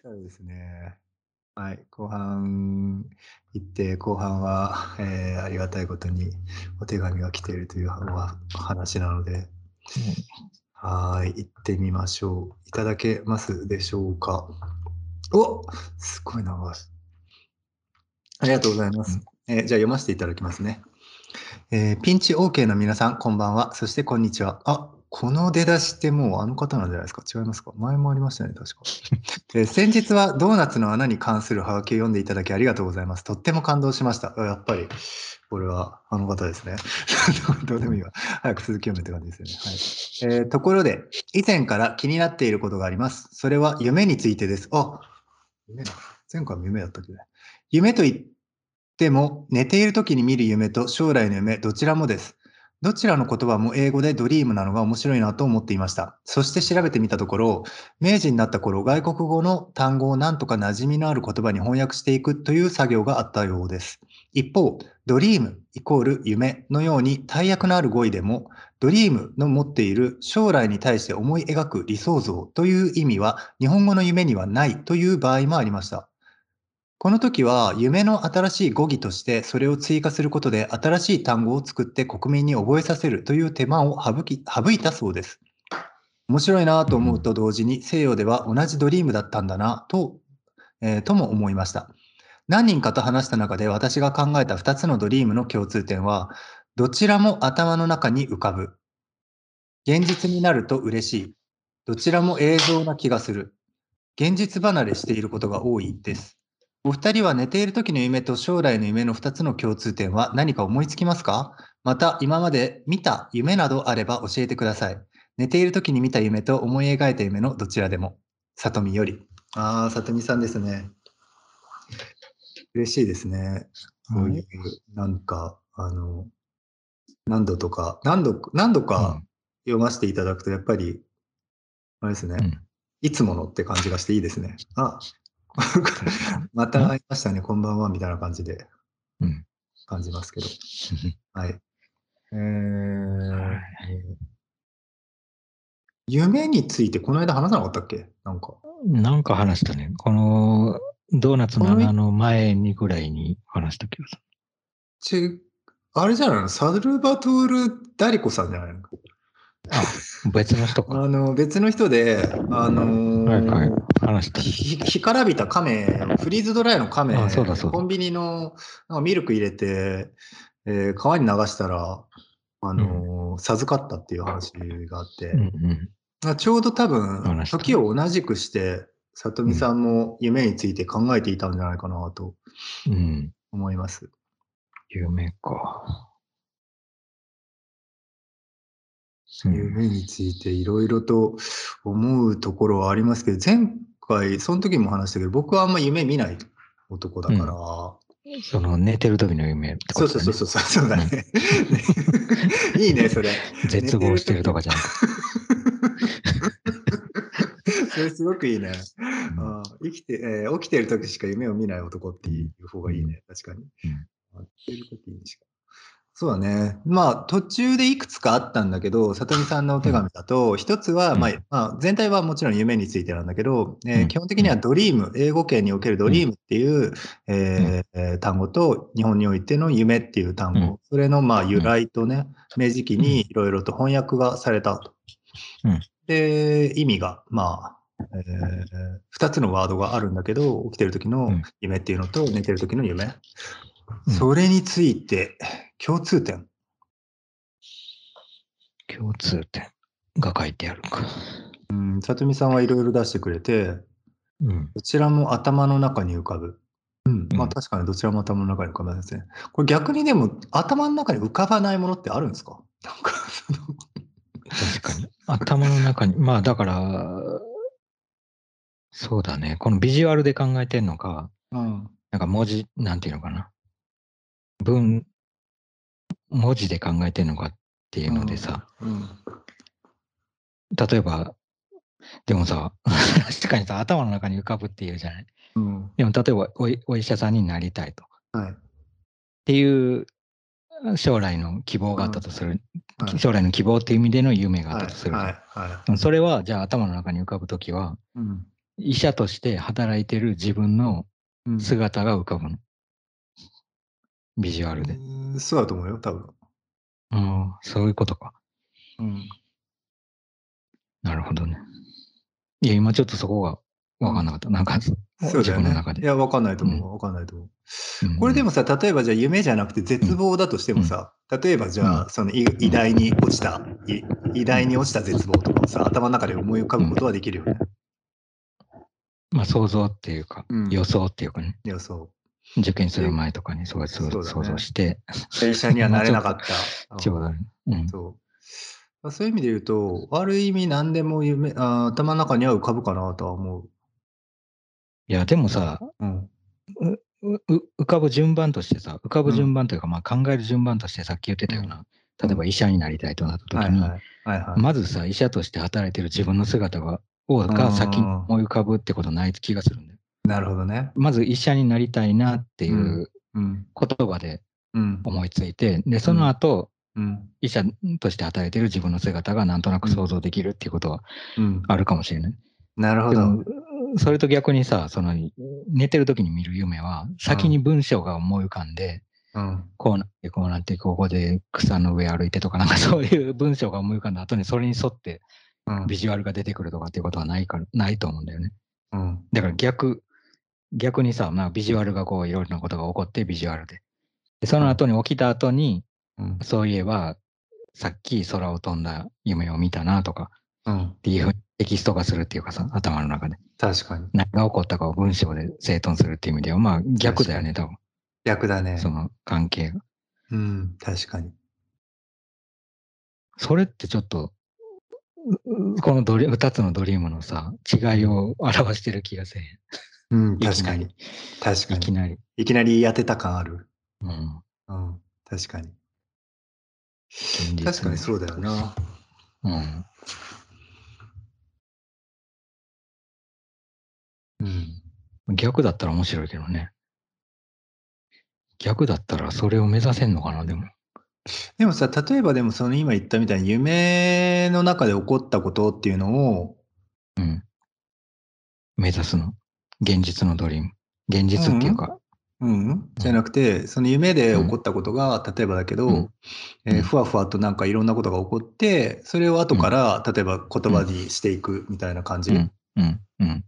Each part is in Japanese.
そうですね。はい、後半行って、後半は、えー、ありがたいことにお手紙が来ているという話なので、うん、はい、行ってみましょう。いただけますでしょうか。おすごい長い。ありがとうございます。えー、じゃあ読ませていただきますね。えー、ピンチ OK の皆さん、こんばんは。そしてこんにちは。あ、この出だしってもうあの方なんじゃないですか？違いますか？前もありましたね、確か。え先日はドーナツの穴に関するハガキを読んでいただきありがとうございます。とっても感動しました。やっぱり、これはあの方ですね。どうでもいいわ。早く続き読めって感じですよね。はいえー、ところで、以前から気になっていることがあります。それは夢についてです。あ、夢前回も夢だったっけね。夢と言っても、寝ている時に見る夢と将来の夢、どちらもです。どちらの言葉も英語でドリームなのが面白いなと思っていました。そして調べてみたところ、明治になった頃、外国語の単語を何とか馴染みのある言葉に翻訳していくという作業があったようです。一方、ドリームイコール夢のように大役のある語彙でも、ドリームの持っている将来に対して思い描く理想像という意味は日本語の夢にはないという場合もありました。この時は夢の新しい語義としてそれを追加することで新しい単語を作って国民に覚えさせるという手間を省き省いたそうです。面白いなと思うと同時に西洋では同じドリームだったんだなと,、えー、とも思いました。何人かと話した中で私が考えた2つのドリームの共通点はどちらも頭の中に浮かぶ。現実になると嬉しい。どちらも映像な気がする。現実離れしていることが多いです。お二人は寝ている時の夢と将来の夢の2つの共通点は何か思いつきますか？また今まで見た夢などあれば教えてください。寝ている時に見た夢と思い描いた夢のどちらでも。さとみより。ああ、さとみさんですね。嬉しいですね。こういう、なんか、あの、何度とか、何度、何度か読ませていただくと、やっぱり、あれですね、うん、いつものって感じがしていいですね。あ、また会いましたね、こんばんは、みたいな感じで感じますけど。はい。えー、夢についてこの間話さなかったっけ？なんか。なんか話したね。このドーナツの穴の前にぐらいに話した気がする。ち、あれじゃないの？サルバトール・ダリコさんじゃないの？あ、別の人か。あの、別の人で、あのー、はいはい、話した。干からびた亀、フリーズドライの亀、あそうだそうだ。コンビニのなんかミルク入れて、えー、川に流したら、あのーうん、授かったっていう話があって、うんうん、ちょうど多分、時を同じくして、里見さんも夢について考えていたんじゃないかなと思います。うん、夢か。夢についていろいろと思うところはありますけど、前回、その時も話したけど、僕はあんま夢見ない男だから。うん、その寝てる時の夢ってこと、ね、そうそうそうそう、そうだね。いいね、それ。絶望してるとかじゃなくて。それすごくいいね。うん、あ生きて、えー、起きてる時しか夢を見ない男っていう方がいいね、確かに。うん、起きてる時にしか。そうだね。まあ、途中でいくつかあったんだけど、里見さんのお手紙だと、一つは、まあ、まあ、全体はもちろん夢についてなんだけど、えー、基本的にはドリーム、英語圏におけるドリームっていう、えー、単語と、日本においての夢っていう単語、それのまあ由来とね、明治期にいろいろと翻訳がされたと。で、意味が、まあ、えー、2つのワードがあるんだけど、起きてる時の夢っていうのと、寝てる時の夢。それについて、共通点。共通点が書いてあるか。うん、里見さんはいろいろ出してくれて、うん、どちらも頭の中に浮かぶ。うん、まあ確かにどちらも頭の中に浮かぶんですね。これ逆にでも頭の中に浮かばないものってあるんですか？なんかその確かに。頭の中に、まあだから、そうだね。このビジュアルで考えてんのか、うん、なんか文字、なんていうのかな。文、文字で考えてるのかっていうのでさ、うん、例えば、でもさ、確かにさ、頭の中に浮かぶっていうじゃない。うん、でも例えばお医、お医者さんになりたいと。はい、っていう将来の希望があったとする、はい、将来の希望っていう意味での夢があったとする。はいはい、それは、じゃあ頭の中に浮かぶときは、うん、医者として働いてる自分の姿が浮かぶの。ビジュアルで。そうだと思うよ、多分。うん、そういうことか。うん。なるほどね。いや、今ちょっとそこが分かんなかった。なんか、そう自分の中で。いや、分かんないと思う。分かんないと思う。これでもさ、例えばじゃあ夢じゃなくて絶望だとしてもさ、例えばじゃあ、その偉大に落ちた、偉大に落ちた絶望とかをさ、頭の中で思い浮かぶことはできるよね。まあ、想像っていうか、予想っていうかね。予想。受験する前とかにそう想像して。医者にはなれなかった。ちょうど、うん。そうそういう意味で言うと、悪い意味何でも夢あ頭の中には浮かぶかなとは思う。いや、でもさ、うん、浮かぶ順番としてさ、浮かぶ順番というか、まあ考える順番としてさっき言ってたような、例えば医者になりたいとなった時に、まずさ、医者として働いてる自分の姿がをが先に思い浮かぶってことない気がするんだよ。なるほどね。まず医者になりたいなっていう言葉で思いついて、で、その後、うん、医者として働いてる自分の姿がなんとなく想像できるっていうことはあるかもしれない。なるほど。それと逆にさ、その寝てる時に見る夢は、先に文章が思い浮かんで、うん、こうなって、こうなって、ここで草の上歩いてとか、なんかそういう文章が思い浮かんだ後にそれに沿ってビジュアルが出てくるとかっていうことはないから、ないと思うんだよね。うん、だから逆、逆にさ、まあ、ビジュアルがこういろいろなことが起こってビジュアルで。でその後に起きた後に、うん、そういえば、さっき空を飛んだ夢を見たなとか、うん、っていうふうにテキスト化するっていうかさ、頭の中で。確かに。何が起こったかを文章で整頓するっていう意味では、まあ逆だよね、多分。逆だね。その関係が。うん、確かに。それってちょっと、このドリ2つのドリームのさ、違いを表してる気がせえへん。うん、確かに。確かに。いきなり。いきなり当てた感ある。うん。うん、確かに。確かにそうだよな。うん。うん。逆だったら面白いけどね。逆だったらそれを目指せんのかな、でも。でもさ、例えばでもその今言ったみたいに夢の中で起こったことっていうのを、うん。目指すの。現実のドリーム。現実っていうか。うん、うん、じゃなくて、その夢で起こったことが、例えばだけど、うん、えー、ふわふわとなんかいろんなことが起こって、それを後から、例えば言葉にしていくみたいな感じ？うん。うん。うん、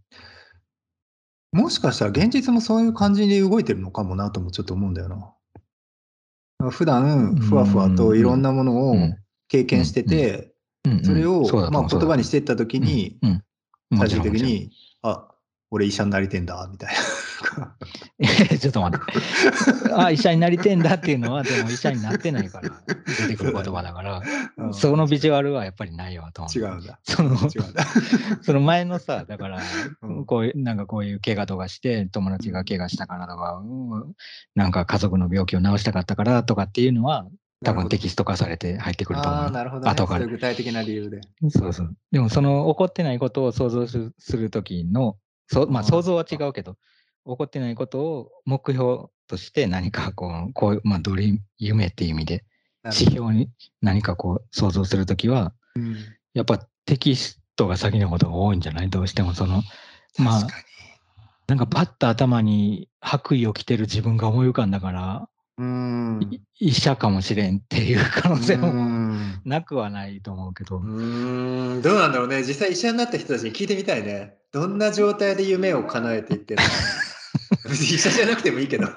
もしかしたら現実もそういう感じで動いてるのかもなともちょっと思うんだよな。普段、ふわふわといろんなものを経験してて、それを、まあ、言葉にしていったときに、最終的に、あ、俺医者になりてんだ、みたいな。ちょっと待って。あ、医者になりてんだっていうのは、でも医者になってないから出てくる言葉だから、うん、そのビジュアルはやっぱりないわと思う。違うんだ。その。その前のさ、だから、こういう、なんかこういう怪我とかして、友達が怪我したからとか、うん、なんか家族の病気を治したかったからとかっていうのは、多分テキスト化されて入ってくると思う。あなるほど、ね、後から。具体的な理由で。そうそう。でもその起こってないことを想像するときのそまあ、想像は違うけど、起こってないことを目標として何かこう、こうまあ、ドリーム、夢っていう意味で、指標に何かこう想像するときは、うん、やっぱテキストが先のことが多いんじゃない？どうしてもその、まあ、なんかパッと頭に白衣を着てる自分が思い浮かんだから、うん。医者かもしれんっていう可能性もなくはないと思うけど。うん。どうなんだろうね。実際医者になった人たちに聞いてみたいね。どんな状態で夢を叶えていってるの？別に医者じゃなくてもいいけど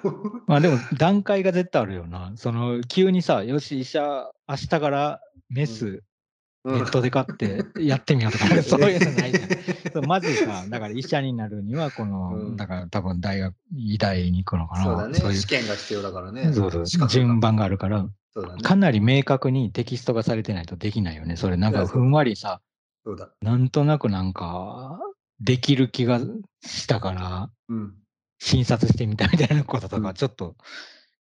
まあでも段階が絶対あるよな。その急にさ、よし医者明日からメス、ネットで買って やってみようとか、そういうのないじゃん。まずさ、だから医者になるには、この、うん、だから多分大学、医大に行くのかな。そうだね。そういう試験が必要だからね。そうそう。順番があるから、ね、かなり明確にテキストがされてないとできないよね。それなんかふんわりさ、そうだなんとなくなんか、できる気がしたから、うん、診察してみたみたいなこととか、ちょっと、うん、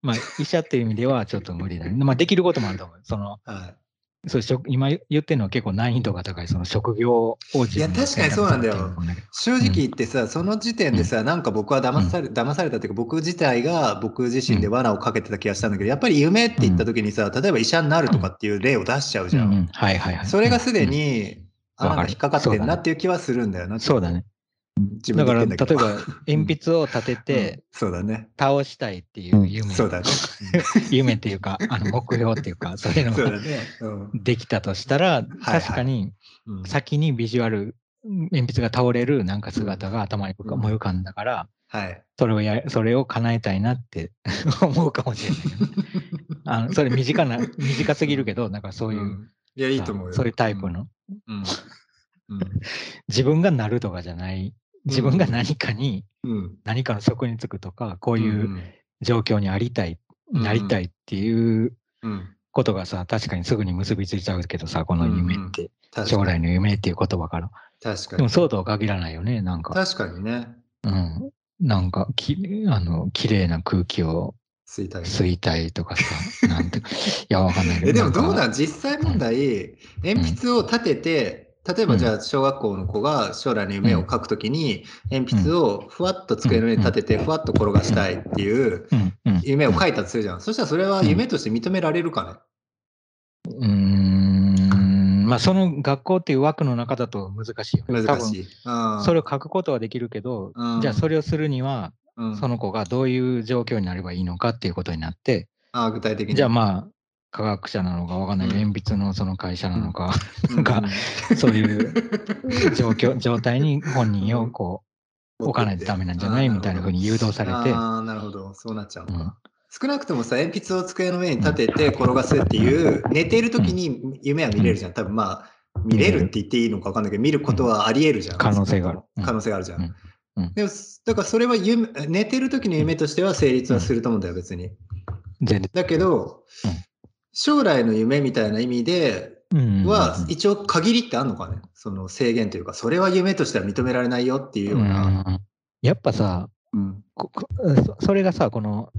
まあ、医者っていう意味ではちょっと無理だね。まあ、できることもあると思う。その、はい。そう今言ってるのは結構難易度が高い、その職業をいや、確かにそうなんだよ。正直言ってさ、うん、その時点でさ、うん、なんか僕は騙され、うん、騙されたっていうか、僕自体が僕自身で罠をかけてた気がしたんだけど、やっぱり夢って言った時にさ、例えば医者になるとかっていう例を出しちゃうじゃん。はいはいはい。それがすでに、あ、なんか引っかかってんなっていう気はするんだよな。そうだね。自だから、例えば、鉛筆を立てて、うんそうだね。倒したいっていう夢、そうだね。夢っていうか、あの目標っていうか、そういうのができたとしたら、はい確かにうん先にビジュアル、鉛筆が倒れるなんか姿が頭にうん思い浮かんだから、はい。それをや、それを叶えたいなって 思うかもしれないけど。あのそれ短な、短すぎるけど、なんかそういう、んいや、いいさと思うよ。そういうタイプの、うん。うん。自分がなるとかじゃない、自分が何かに、うん。何かの職に就くとか、こううん。いう状況にありたい、うんなりたいっていううん。ことがさ、確かにすぐに結びついちゃうけどさ、この夢って、将。来の夢っていう言葉から。確かに。でもそうとは限らないよね、なんか。確かにね。うん。なんかき、あの、綺麗な空気を吸いたい。吸いたいとかさ、なんて、いや、わかんないけど。えでもどうなん？ん実際問題、鉛筆を立てて、例えばじゃあ小学校の子が将来の夢を書くときに、鉛筆をふわっと机の上に立てて、ふわっと転がしたいっていううん、うん。夢を書いたとするじゃん。そしたらそれは夢として認められるかね？うーん、まあ、その学校っていう枠の中だと難しいよね。難しい。それを書くことはできるけど、うん。じゃあそれをするには、うん、その子がどういう状況になればいいのかっていうことになって、あ具体的に。じゃあまあ、科学者なのかわかんない。うん。鉛筆のその会社なのか、うん、なんかそういう状況、状態に本人をこう、置かないとダメなんじゃないみたいな風に誘導されて、ああ、なるほど。そうなっちゃうのか。うん。少なくともさ、鉛筆を机の上に立てて転がすっていう、寝ている時に夢は見れるじゃん。多分まあ、見れるって言っていいのか分かんないけど、見ることはあり得るじゃん。可能性がある。うん。可能性があるじゃん。うん。うんでも、だからそれは夢寝てる時の夢としては成立はすると思うんだよ、別に。だけど、うん。将来の夢みたいな意味でうんは、一応限りってあるのかね？その制限というか、それは夢としては認められないよっていうような。うん。やっぱさ、うん。ここそそれがさ、この、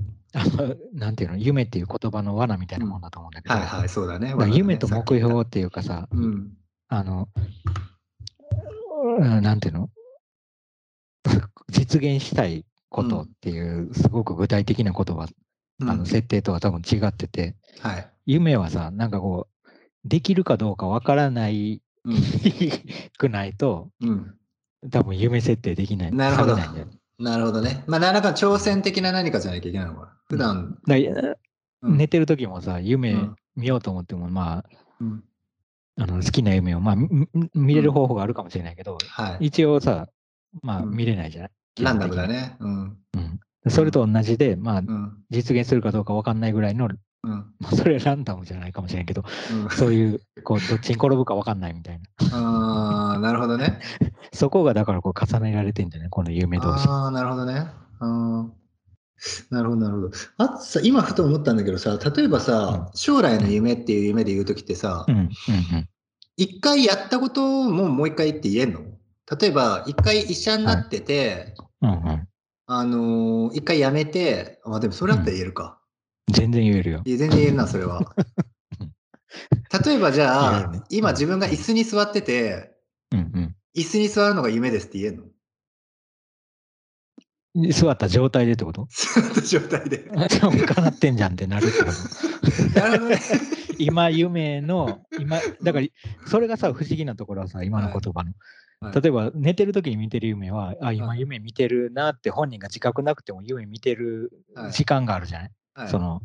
なんていうの、夢っていう言葉の罠みたいなもんだと思うんだけど、はいはい、そうだね。だ夢と目標っていうかさ、うん。あの、うんなんていうの？実現したいことっていう、すごく具体的なことは、うんあの設定とは多分違ってて、はい。夢はさ、なんかこう、できるかどうかわからないうんくないと、うん。多分夢設定できない。なるほどなるほどね。まあ、何らか挑戦的な何かじゃなきゃいけないのかな。普段、うん寝てる時もさ、夢うん見ようと思っても、まあ、うんあの好きな夢を、まあ、見れる方法があるかもしれないけど、はい。一応さ、まあ、うん見れないじゃない、ランダムだね。ね。うん。うん。それと同じで、まあ、うん。実現するかどうかわかんないぐらいの、うん。まあ、それはランダムじゃないかもしれないけど、うんそういう、こう、どっちに転ぶかわかんないみたいな。ああ、なるほどね。そこがだからこう重ねられてんじゃない？この夢同士。ああ、なるほどね。うんなるほど、なるほど。あとさ、今ふと思ったんだけどさ、例えばさ、将来の夢っていう夢で言うときってさうん、、うん、一回やったことももう一回って言えんの？例えば、一回医者になってて、うん。うん、うん。あのー一回辞めて、あ、でもそれだったら言えるか。全然言えるよ。全然言えるな、それは。例えばじゃあ、ね今自分が椅子に座ってて、うん、椅子に座るのが夢ですって言えるの？うん。座った状態でってこと？座った状態で。でも叶ってんじゃんってなるってこと なるほどね。今夢の、今、だから、それがさ、不思議なところはさ、今の言葉の。はい例えば、寝てる時に見てる夢は、あ、今はい夢見てるなって本人が自覚なくても夢見てるはい時間があるじゃない、はいその、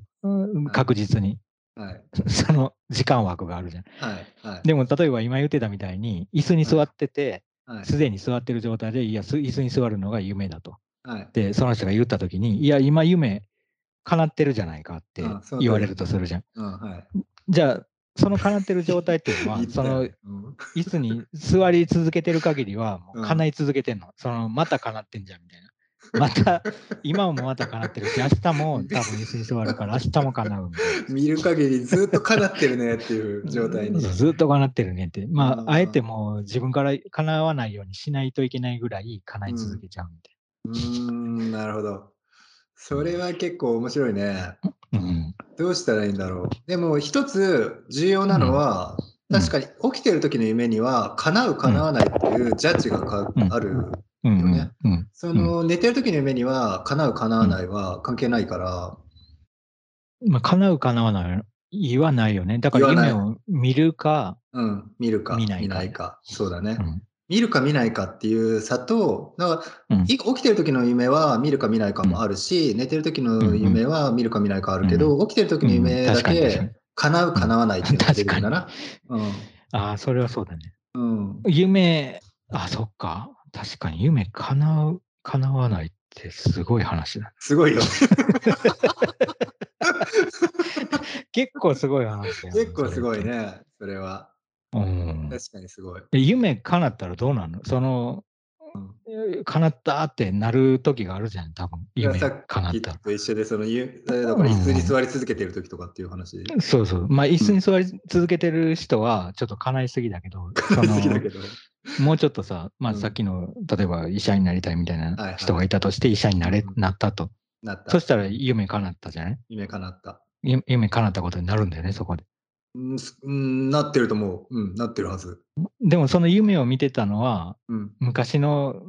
確実に。はい。その時間枠があるじゃん。はい。はい。でも、例えば今言ってたみたいに、椅子に座ってて、はい。すでに座ってる状態で、いや、す椅子に座るのが夢だと。はい。で、その人が言った時に、いや、今夢、叶ってるじゃないかって言われるとするじゃん、はい。じゃあ、その叶ってる状態っていうのは その椅子に座り続けてる限りは、もううん叶い続けてんの。その、また叶ってんじゃんみたいな。また、今もまた叶ってるし、明日も多分椅子に座るから、明日も叶うみたい見る限りずっと叶ってるねっていうな。状態に。ずっと叶ってるねって。まうんあ、あえてもう自分から叶わないようにしないといけないぐらい叶い続けちゃうみたいうーん、なるほど。それは結構面白いね。な。うん。どうしたらいいんだろう。でも一つ重要なのは、うん確かに起きてる時の夢には叶う叶わないっていうジャッジがかうんある。うんうんねうん。その寝てる時の夢には叶う叶わないは関係ないから、まあ、叶う叶わないはないよね。だから夢を見るか、うん、見るか見ないかそうだね。うん見るか見ないかっていう差と、だから、うん、起きてる時の夢は見るか見ないかもあるし、うん、寝てる時の夢は見るか見ないかあるけど、うん、起きてる時の夢だけ叶う叶わないっていうのが出てるんだな。うん、ああ、それはそうだね。うん、夢、あ、そっか。確かに夢叶う、叶わないってすごい話だ。すごいよ。結構すごい話だよ。結構すごいね、それは。うん、確かにすごい。夢叶ったらどうなの？その、うん、叶ったってなる時があるじゃん、多分夢叶ったと一緒で、その、だから椅子に座り続けてる時とかっていう話、うん、そうそう。まあ、椅子に座り続けてる人は、ちょっと叶いすぎだけど、そのもうちょっとさ、まあ、さっきの、例えば医者になりたいみたいな人がいたとして、医者になれ、なったと。なった。そしたら夢叶ったじゃない？夢叶った。夢叶ったことになるんだよね、そこで。うん、なってると思う。うん、なってるはず。でもその夢を見てたのは、うん、昔の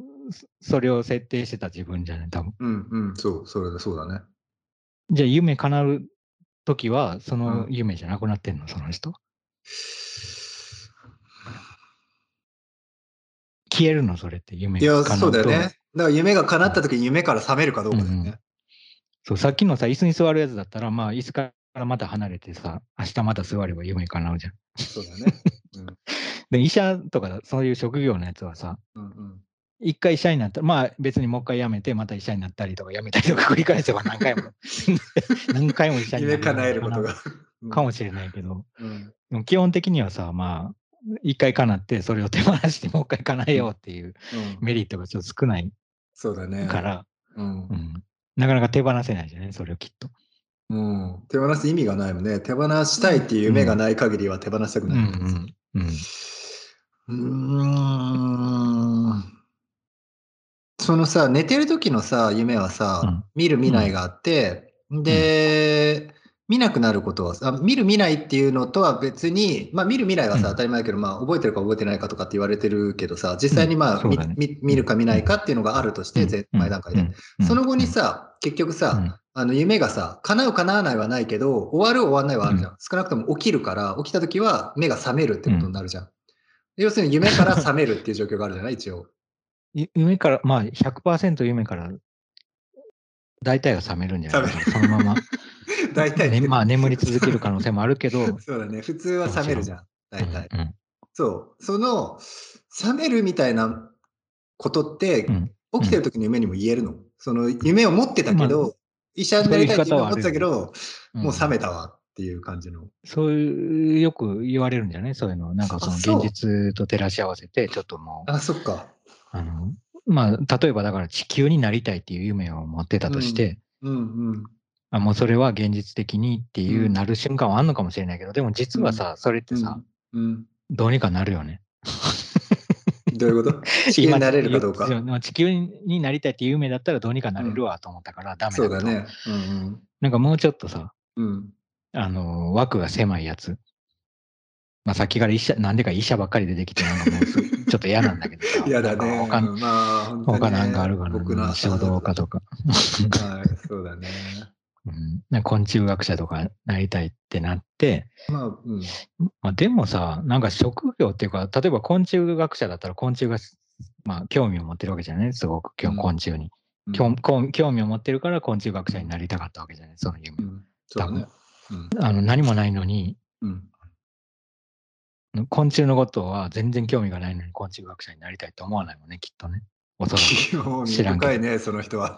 それを設定してた自分じゃない？多分。うんうん、そう、それだ、そうだね。じゃあ夢叶う時は、その夢じゃなくなってんの、うん、その人。消えるの、それって夢いや、そうだよね。だから夢が叶った時に夢から覚めるかどうかだよね。うんうん、そう、さっきのさ、椅子に座るやつだったら、まあ、椅子からまた離れてさ、明日また座れば夢叶うじゃん。そうだね。うん、で、医者とかそういう職業のやつはさ、うんうん一回医者になったら、まあ別にもう一回辞めて、また医者になったりとか、辞めたりとか繰り返せば何回も、何回も医者になる。叶えることが。かもしれないけど、うん、基本的にはさ、まあ、一回叶って、それを手放してもう一回叶えようっていうメリットがちょっと少ないそうだね。から、うん、うん、なかなか手放せないじゃないそれをきっと。うん、手放す意味がないもんね。手放したいっていう夢がない限りは手放したくない。うん。うん。うん。そのさ、寝てる時のさ、夢はさ、うん、見る見ないがあって、で、見なくなることはあ、見る見ないっていうのとは別に、まあ見る未来はさ、当たり前だけど、まあ覚えてるか覚えてないかとかって言われてるけどさ、実際にまあ、ね、見るか見ないかっていうのがあるとして、前段階で。その後にさ、結局さ、あの夢がさ、叶う叶わないはないけど、終わる終わんないはあるじゃん。少なくとも起きるから、起きた時は目が覚めるってことになるじゃん。要するに夢から覚めるっていう状況があるじゃない？一応。夢から、まあ100%夢から大体が覚めるんじゃない？かな、そのまま。大体、ね、まあ眠り続ける可能性もあるけど。そうだね、普通は覚めるじゃん、大体。うんうん、そう、その、覚めるみたいなことって、うん、起きてる時の夢にも言えるの、その夢を持ってたけど、まあ、医者になりたいって思ってたけど、もう覚めたわっていう感じの。そういう、よく言われるんじゃない？そういうの。なんかその現実と照らし合わせて、ちょっともう。あ、そっか。あの、まあ、例えばだから地球になりたいっていう夢を持ってたとして、うんうんうん、あもうそれは現実的にっていうなる瞬間はあんのかもしれないけど、でも実はさ、それってさ、うん、どうにかなるよね。どういうこと？地球になれるかどうか。地球になりたいっていう夢だったらどうにかなれるわと思ったから、ダメだそうだね。うんうん、なんかもうちょっとさ、うん、あの枠が狭いやつ。まあ、さっきから医者、なんでか医者ばっかり出てきて、なんかもう ちょっと嫌なんだけどさ。嫌だね。他,、まあね、他なんかあるかな。書道家とか。はい、そうだね。うん、昆虫学者とかなりたいってなって、まあうん。まあ、でもさ、なんか職業っていうか、例えば昆虫学者だったら昆虫が、まあ、興味を持ってるわけじゃない？すごく昆虫に、うん、興味を持ってるから昆虫学者になりたかったわけじゃない？その夢。うん、多分、ねうん、あの何もないのに、うん、昆虫のことは全然興味がないのに昆虫学者になりたいと思わないもんね、きっとね。おそらく。知らん深いね、その人は。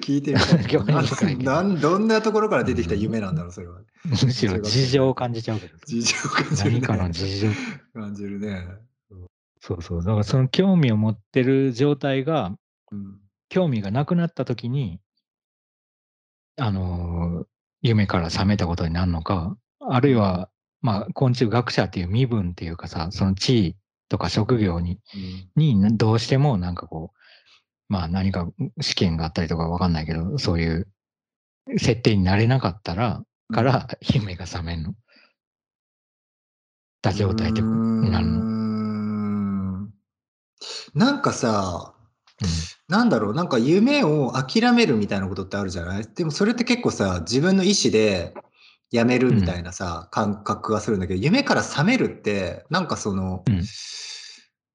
聞いてみたい。なんどんなところから出てきた夢なんだろう、それは。むしろ事情を感じちゃうけど。事情を感じる、ね。何かの事情。感じるね。そうそう。だからその興味を持ってる状態が、うん、興味がなくなった時に、あのー、夢から覚めたことになるのか、あるいはまあ、昆虫学者っていう身分っていうかさ、その地位とか職業に、うん、にどうしてもなんかこう、まあ何か試験があったりとかわかんないけど、そういう設定になれなかったら、から夢が覚めんの。た状態ってなるの。なんかさ、うん、なんだろう、なんか夢を諦めるみたいなことってあるじゃない？でもそれって結構さ、自分の意思で、やめるみたいなさ、感覚がするんだけど、夢から覚めるって、なんかその、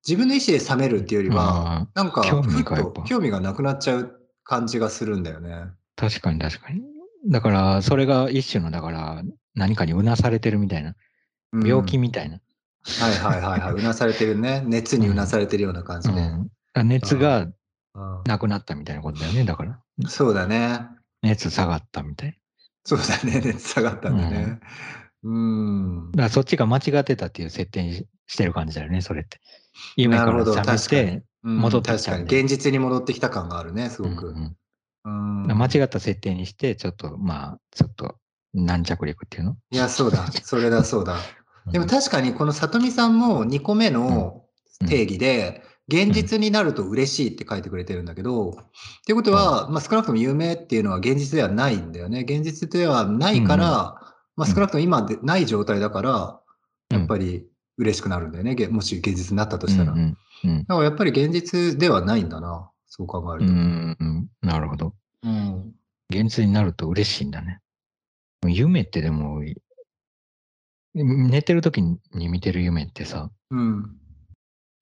自分の意思で覚めるっていうよりは、うんなんか、興味ふっと興味がなくなっちゃう感じがするんだよね。確かに確かに。だから、それが一種の、だから、何かにうなされてるみたいな、うん病気みたいな。はいはいはいはい。うなされてるね。熱にうなされてるような感じで。熱がうんなくなったみたいなことだよね、だから。そうだね。熱下がったみたい。そうだね。熱下がったんだね。うん。だからそっちが間違ってたっていう設定にしてる感じだよね、それって。夢から覚め確かにて、うん戻ってき確かに。たんで現実に戻ってきた感があるね、すごく。うん間違った設定にして、ちょっと、まあ、ちょっと、軟着陸っていうの？いや、そうだ。それだ、そうだ。でもうん確かにこの里見さんも2個目の定義で、現実になると嬉しいって書いてくれてるんだけど、っていうことは、まあ、少なくとも夢っていうのは現実ではないんだよね。現実ではないから、まあ、少なくとも今でない状態だから、やっぱり嬉しくなるんだよね。げもし現実になったとしたら。だからやっぱり現実ではないんだな。そう考えると。んうん、なるほど。うん。現実になると嬉しいんだね。夢ってでも、寝てる時に見てる夢ってさ、うん。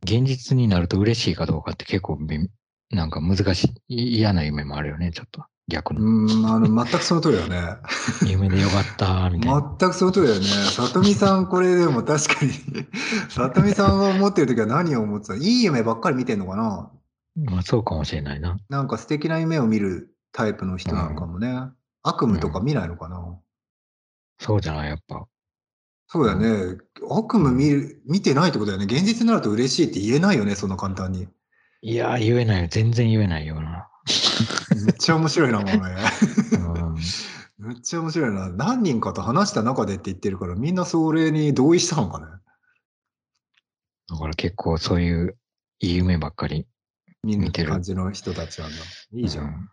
現実になると嬉しいかどうかって結構びなんか難しい、嫌な夢もあるよね、ちょっと。逆の。うん、あの、全くその通りだね。夢でよかった、みたいな。全くその通りだよね。里見さん、これでも 確かに、里見さんが思ってる時は何を思ってた？いい夢ばっかり見てんのかな？まあそうかもしれないな。なんか素敵な夢を見るタイプの人なのかもね。悪夢とか見ないのかな、そうじゃない、やっぱ。そうだよね。悪夢見る見てないってことだよね。現実になると嬉しいって言えないよね、そんな簡単に。いやー、言えないよ。全然言えないよな。めっちゃ面白いな、もうめっちゃ面白いな。何人かと話した中でって言ってるから、みんなそれに同意したのかね。だから結構そういういい夢ばっかり。見てる感じの人たちなんだ。いいじゃん。うん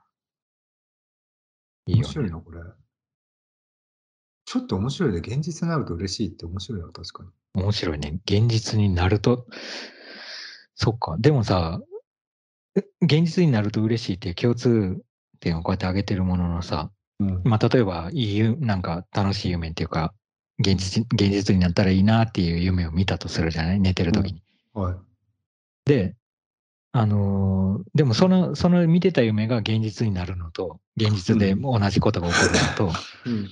いいよ、ね。面白いな、これ。ちょっと面白いね。現実になると嬉しいって面白いな、確かに。面白いね。現実になると、そっか。でもさ、え現実になると嬉しいっていう共通点をこうやって挙げてるもののさ、うん。まあ、例えば、いいゆ、なんか楽しい夢っていうか、現実、現実になったらいいなっていう夢を見たとするじゃない？寝てる時に。はい。で、あのーでもその、その見てた夢が現実になるのと、現実で同じことが起こるのと、うん。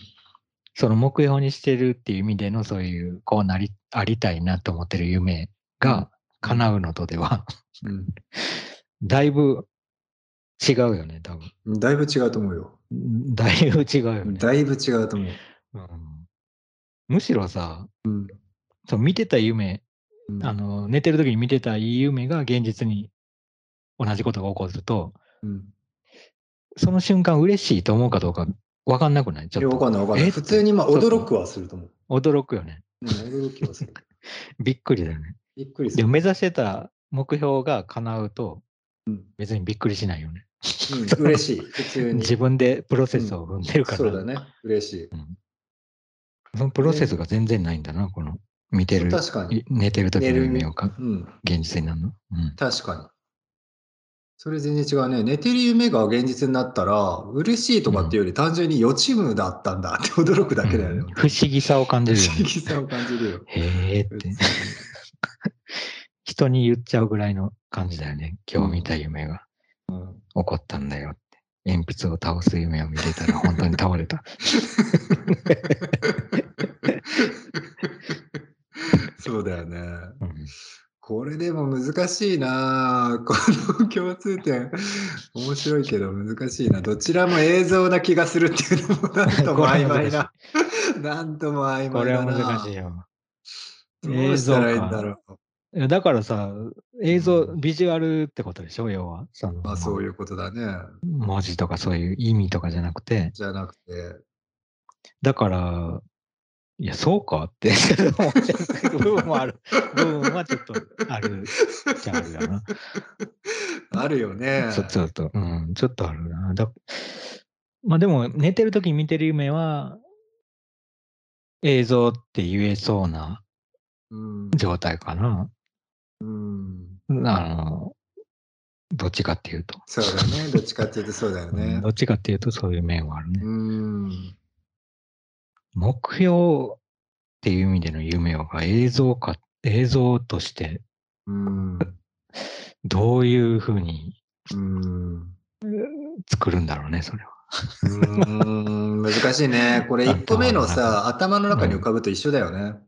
その目標にしてるっていう意味でのそういう、こうなり、ありたいなと思ってる夢が叶うのとでは、だいぶ違うよね、多分。うん。だいぶ違うと思うよ。だいぶ違うよね。だいぶ違うと思う。うんむしろさ、うん。そう見てた夢、うんあの、寝てる時に見てたいい夢が現実に同じことが起こると、うん。その瞬間嬉しいと思うかどうか分かんなくない？ちょっと。わかんないわかんない。え？普通にまあ驚くはすると思う。驚くよね。うん、驚きはする。びっくりだよね。びっくりする。でも目指してた目標が叶うと、うん別にびっくりしないよね。うん、嬉しい。普通に。自分でプロセスを踏んでるから、そうだね。嬉しい。うんそのプロセスが全然ないんだな、この見てる、確かに。い寝てる時の夢をかうん。現実になるの。うん確かに。それ全然違うね。寝てる夢が現実になったら、嬉しいとかっていうより単純に予知夢だったんだって驚くだけだよね。うん不思議さを感じるよ不思ね。議さを感じるよ。へえって。人に言っちゃうぐらいの感じだよね。今日見た夢がうん起こったんだよって。鉛筆を倒す夢を見てたら本当に倒れた。そうだよね。うんこれでも難しいなぁ この共通点、面白いけど難しいな。どちらも映像な気がするっていうのもなんとも 曖昧な。なんとも曖これは。難しいよ。どうしたらいいんだからさ、映像う、んビジュアルってことでしょ、要は。そのまあそういうことだね。文字とかそういう意味とかじゃなくて、じゃなくて。だから、いや、そうかって 思っちゃう部分もある。部分はちょっとあるじゃあるよな。あるよね。ちょちょっと、うん、ちょっとあるな。だまあでも、寝てる時に見てる夢は、映像って言えそうなうん。状態かな。うん。あの、どっちかっていうと。そうだね。どっちかっていうとそうだようんねど。っちかっていうとそういう面はあるね。うん。目標っていう意味での夢が映像か、映像としてうん。どういうふうにうん。作るんだろうね、それは。うーん難しいね。これ 1個目のさ、頭の中に浮かぶと一緒だよね。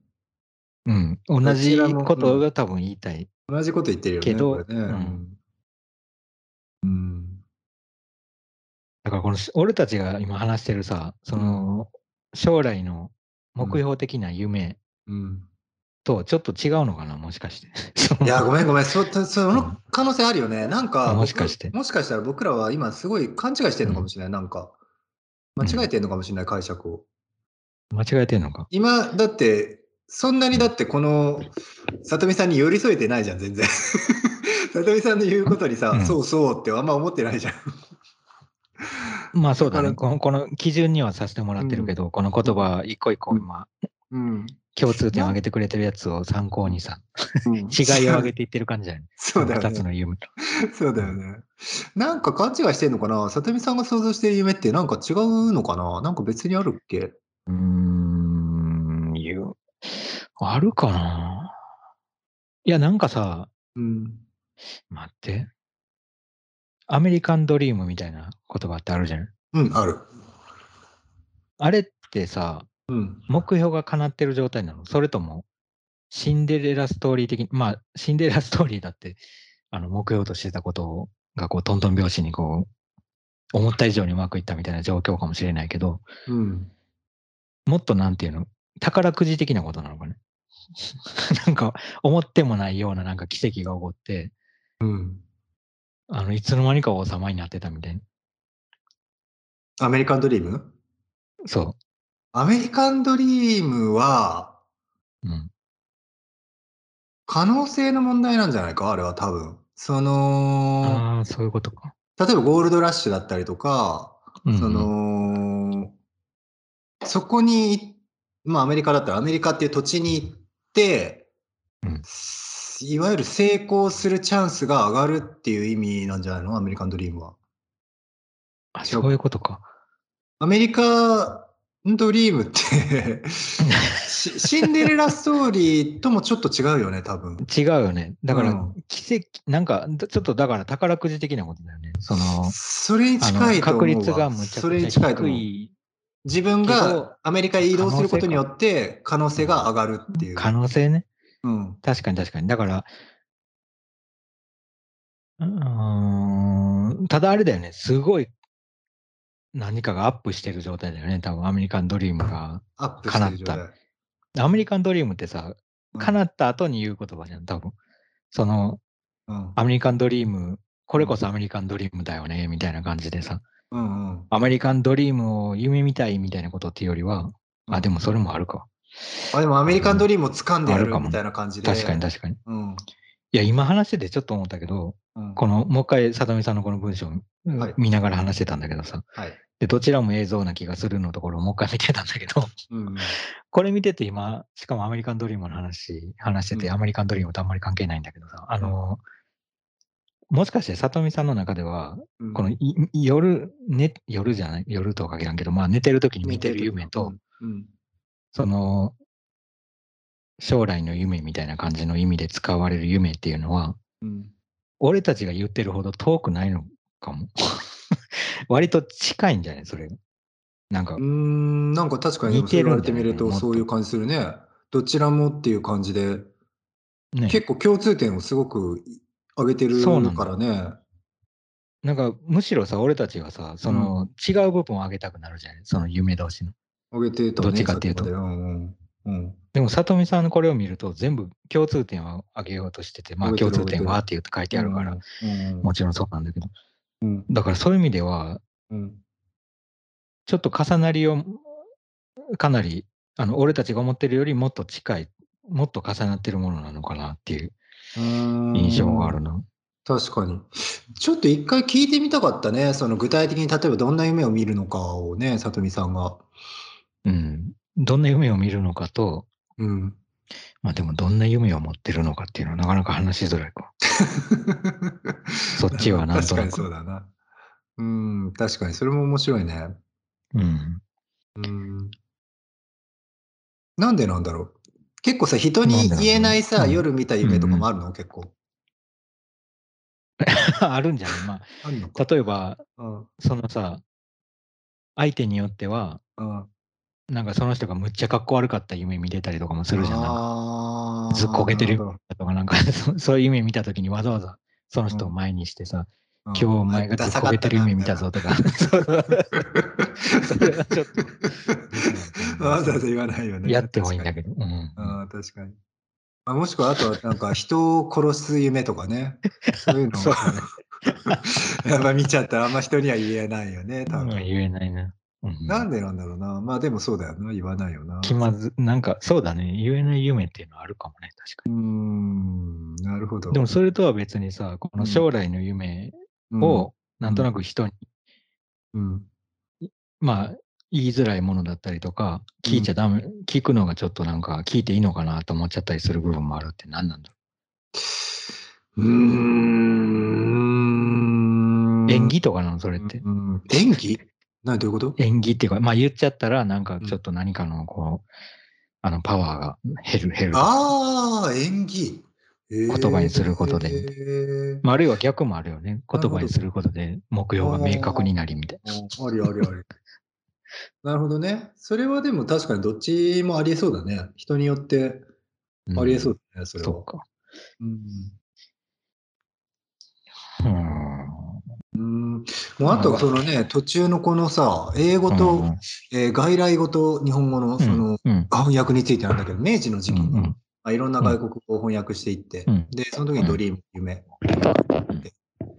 うん。同じことが多分言いたい。同じこと言ってるよね。けどねうんうん。だからこの俺たちが今話してるさ、その将来の目標的な夢うん。とちょっと違うのかな、もしかして。いや、ごめんごめん。そその可能性あるよね。なんか、もしかして僕もしかしたら僕らは今すごい勘違いしてるのかもしれない。なんか、間違えてるのかもしれない、解釈を。間違えてんのか。今、だって、そんなにだってこの、里見さんに寄り添えてないじゃん、全然。里見さんの言うことにさ、うんそうそうってあんま思ってないじゃん。まあそうだね。このこの基準にはさせてもらってるけど、この言葉一個一個今、うん。共通点を挙げてくれてるやつを参考にさ、うん 違いを挙げていってる感じじゃないそうだよ二つね。の夢と。そうだよね。なんか勘違いしてんのかな？里見さんが想像してる夢ってなんか違うのかな？なんか別にあるっけ？うーん、いう。あるかな？いや、なんかさ、うん。待って。アメリカンドリームみたいな言葉ってあるじゃん？うん、ある。あれってさ、うん。目標が叶ってる状態なの？それとも、シンデレラストーリー的に、まあ、シンデレラストーリーだって、あの、目標としてたことが、こう、トントン拍子にこう、思った以上にうまくいったみたいな状況かもしれないけど、うん。もっとなんていうの、宝くじ的なことなのかね？なんか、思ってもないようななんか奇跡が起こって、うん。あの、いつの間にか王様になってたみたいな。アメリカンドリーム？そアメリカンドリームは、う。うん。可能性の問題なんじゃないか？あれは多分。その、ああ、そういうことか。例えばゴールドラッシュだったりとか、うんうんその、そこに、まあアメリカだったらアメリカっていう土地に行って、うんいわゆる成功するチャンスが上がるっていう意味なんじゃないの？アメリカンドリームは。あ、そういうことか。アメリカンドリームってしシンデレラストーリーともちょっと違うよね、多分。違うよね。だからうん、奇跡、なんか、ちょっとだから宝くじ的なことだよね。その、それに近いと思うわ確率がむちゃそれにくちゃ近いと思う。低い自分がアメリカへ移動することによって可能性が上がるっていう。可能性ね。うん。確かに確かに。だから、うーん、ただあれだよね。すごい何かがアップしてる状態だよね。多分アメリカンドリームが。アップしてる状態。アメリカンドリームってさ、うん叶った後に言う言葉じゃん、多分。その、うんアメリカンドリーム、これこそアメリカンドリームだよね、みたいな感じでさ。うんうん。アメリカンドリームを夢見たいみたいなことっていうよりは、あ、でもそれもあるか。あでもアメリカンドリームを掴んでやあるみたいな感じで。確かに確かに。うん。いや、今話しててちょっと思ったけど、うんこの、もう一回、里見さんのこの文章見ながら話してたんだけどさ、はい。で、どちらも映像な気がするのところをもう一回見てたんだけど、うん。これ見てて今、しかもアメリカンドリームの話、話してて、うんアメリカンドリームとあんまり関係ないんだけどさ、あの、もしかして里見さんの中では、うんこのい夜、ね、夜じゃない、夜とは限らんけど、まあ寝てる時に見てる夢と、、うん。その、将来の夢みたいな感じの意味で使われる夢っていうのは、うん。俺たちが言ってるほど遠くないのかも。割と近いんじゃない？それが。なんかうー、ん、なんか確かに似て言われてみるとそういう感じするね。どちらもっていう感じで、ね、結構共通点をすごく上げてるそうなんだからね。なんかむしろさ、俺たちはさ、その、違う部分を上げたくなるじゃない？その夢同士の。上げてたね。どっちかっていうとうん。でも、里見さんのこれを見ると、全部共通点を上げようとしてて、まあ共通点はって言って書いてあるから、うん。もちろんそうなんだけど。うん。だからそういう意味では、うん。ちょっと重なりを、かなり、あの、俺たちが思ってるよりもっと近い、もっと重なってるものなのかなっていう印象があるな。確かに。ちょっと一回聞いてみたかったね。その具体的に例えばどんな夢を見るのかをね、さとみさんが。うん。どんな夢を見るのかと、うん。まあでもどんな夢を持ってるのかっていうのはなかなか話しづらいか。そっちはなんとなく確かにそうだな。うん、確かにそれも面白いね。うん。うん。なんでなんだろう。結構さ、人に言えないさ、うん夜見た夢とかもあるの、結構。あるんじゃない？まあ、例えば、うん。そのさ、相手によっては、うん。なんかその人がむっちゃかっこ悪かった夢見てたりとかもするじゃん。なんかずっこけてるとか、なんか そそういう夢見たときにわざわざその人を前にしてさ、ど今日お前がずっこけてる夢見たぞとか。それはちょっと わざわざ言わないよね。やってもいいんだど。けど。うんああ、確かに。まあ、もしくは、あとは、なんか、人を殺す夢とかね。そういうのを、やっぱ見ちゃったら、あんま人には言えないよね、多うん分。言えないな。うんなんでなんだろうな。まあ、でもそうだよな。言わないよな。気まず、なんかそうだね。言えない夢っていうのはあるかもね、確かうーん、なるほど。に。でもそれとは別にさ、この将来の夢をなんとなく人に、うん、まあ言いづらいものだったりとか、聞いちゃダメ、聞くのがちょっとなんか聞いていいのかなと思っちゃったりする部分もあるって何なんだろうーん。う。演技とかなの、それって。うん演技？何どういうこと？演技っていうか、まあ言っちゃったら、なんかちょっと何かのこう、あのパワーが減る、減る。ああ、演技。言言葉にすることでで。まあ、あるいは逆もあるよね。言葉にすることで目標が明確になりみたいな。ありありあり。なるほどね。それはでも確かにどっちもありえそうだね。人によってうんありえそうだね、それは。そうか。うんうん。うんもうあとそのね、途中のこのさ、英語と、うんえー外来語と日本語のその、うん。翻訳についてなんだけど、明治の時期に、うんまあ、いろんな外国語を翻訳していって、うん。で、その時にドリーム、夢、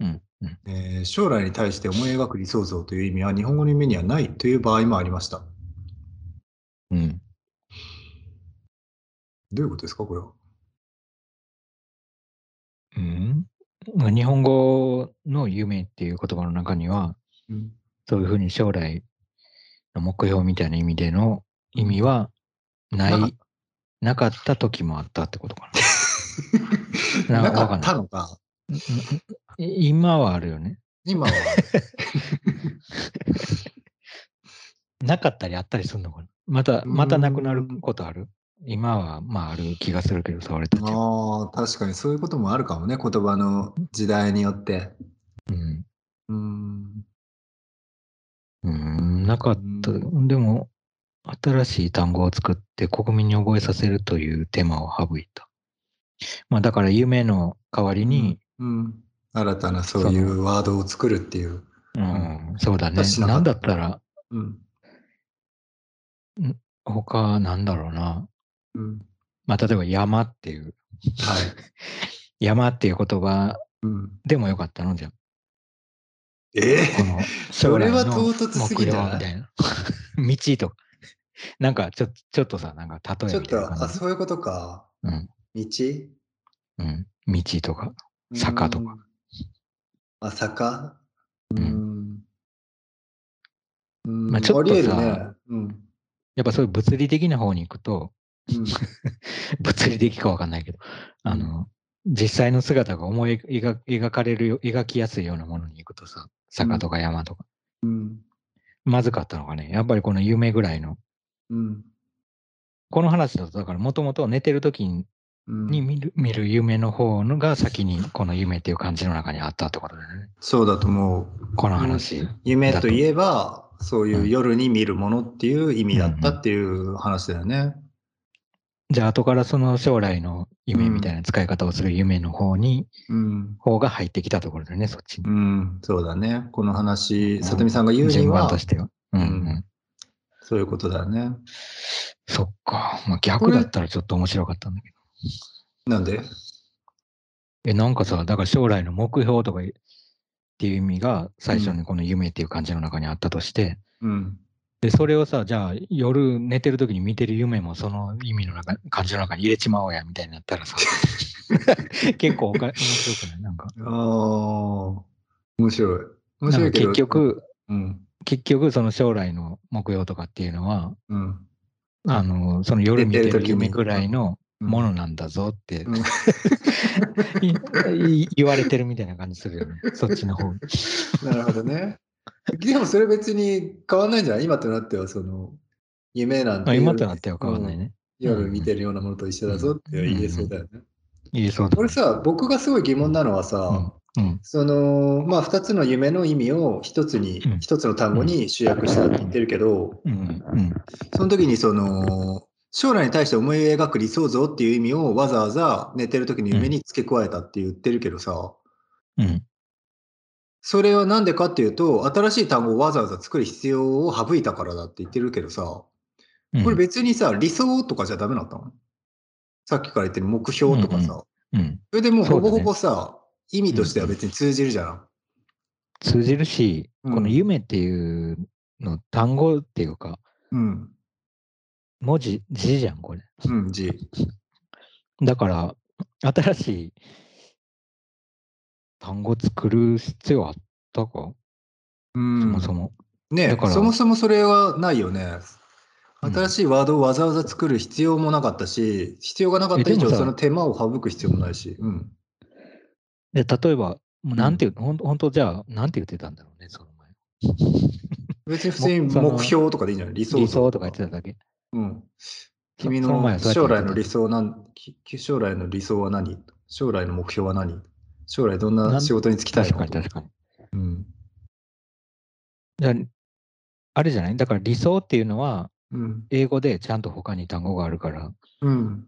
うん。うん。えー将来に対して思い描く理想像という意味は日本語の夢にはないという場合もありました。うん。どういうことですか、これは。うん。まあ日本語の夢っていう言葉の中には、うんそういうふうに将来の目標みたいな意味での意味はない、なかった時もあったってことかな。なかったのか。今はあるよね。今は。なかったりあったりするのかな。また、またなくなるうんことある？今は、まあある気がするけどさ、俺たちは。ああ、確かにそういうこともあるかもね、言葉の時代によって。うん。うん。うん、なかった。うでも、新しい単語を作って国民に覚えさせるという手間を省いた。まあだから夢の代わりに、うん、新たなそういうワードを作るっていう。うん、そうだねなんだったら、うん。他なんだろうな。うん。まあ例えば山っていう、はい。山っていう言葉うん、でもよかったのじゃん。えこのそれは唐突すぎ目じゃない標みたいな。道とか。なんかちょちょっとさ、なんか例えちょっと、あ。そういうことか。うん。道？うん。道とか。坂とか。うんあ、坂？ううんん。うんまあちょっとさね。うん。やっぱそういう物理的な方に行くと、うん 物理的かわかんないけど、あの、実際の姿が思い描描かれるよ、描きやすいようなものに行くとさ、坂とか山とか、うん。まずかったのがね、やっぱりこの夢ぐらいの、うん。この話だと、だからもともと寝てる時に見る見る夢の方のが先に この夢っていう感じの中にあったってことだよね。そうだと思う。この話。夢といえば、そういう夜に見るものっていう意味だったっていう話だよね。じゃあ後からその将来の夢みたいな使い方をする夢の方に、うん。方が入ってきたところだよね、そっちに。うん、そうだね。この話、里見さんが言うに順番はと、しては。うんうん。うんそういうことだよね。そっか。まあ逆だったらちょっと面白かったんだけど。なんで？え、なんかさ、だから将来の目標とかっていう意味が最初にこの夢っていう感じの中にあったとして、うん。で、それをさ、じゃあ夜寝てる時に見てる夢もその意味の中、感じの中に入れちまおうやみたいになったらさ、結構おか面白くない？なんか。ああ、面白い。面白い。結局、うん。結局その将来の目標とかっていうのは、うん。あの、その夜見てる夢ぐらいのうんものなんだぞって、うん 言われてるみたいな感じするよね。そっちの方に。なるほどね。でもそれ別に変わんないんじゃない？今となってはその夢なんて今となっては変わんないね。夜見てるようなものと一緒だぞって言えそうだよね。言えそうだ。これさ、僕がすごい疑問なのはさ、うん、そのまあ2つの夢の意味を一つに、うん一つの単語に集約したって言ってるけど、うん、うん、その時にその将来に対して思い描く理想像っていう意味をわざわざ寝てる時に夢に付け加えたって言ってるけどさ、うん。それはなんでかっていうと、新しい単語をわざわざ作る必要を省いたからだって言ってるけどさ、これ別にさ、理想とかじゃダメだったの？さっきから言ってる目標とかさ、うん、それでもうほぼほぼさ、意味としては別に通じるじゃん。通じるし、うんこの夢っていうの単語っていうか、うん。文字、字じゃん、これ。うん、G。だから、新しい単語作る必要あったか、うん。そもそも。ねそもそもそれはないよね。うん新しいワードをわざわざ作る必要もなかったし、必要がなかった以上、その手間を省く必要もないし。うん。で、例えば、なんていう、ほん本当じゃあ、なんて言ってたんだろうね、その前。別に普通に目標とかでいいんじゃない？理想理想とか言ってただけ。うん。君その将来の理想なん、き将来の理想は何？将来の目標は何？将来どんな仕事に就きたいの？確かに確かに。うん。じゃあ、あれじゃない？だから理想っていうのは、うん。英語でちゃんと他に単語があるから、うん。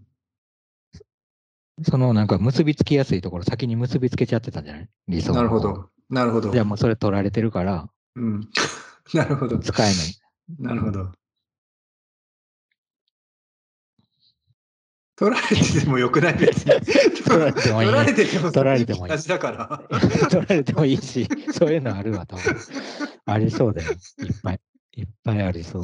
そのなんか結びつきやすいところ先に結びつけちゃってたんじゃない？理想のなるほど。なるほどじゃあ。もうそれ取られてるからうん。なるほど。使えない。なるほど。取られててもよくない別に。取られてもいいね取られてても取られてもいいだから。取られてもいいし、そういうのあるわ、多分。ありそうだよ。いっぱい。いっぱいありそう。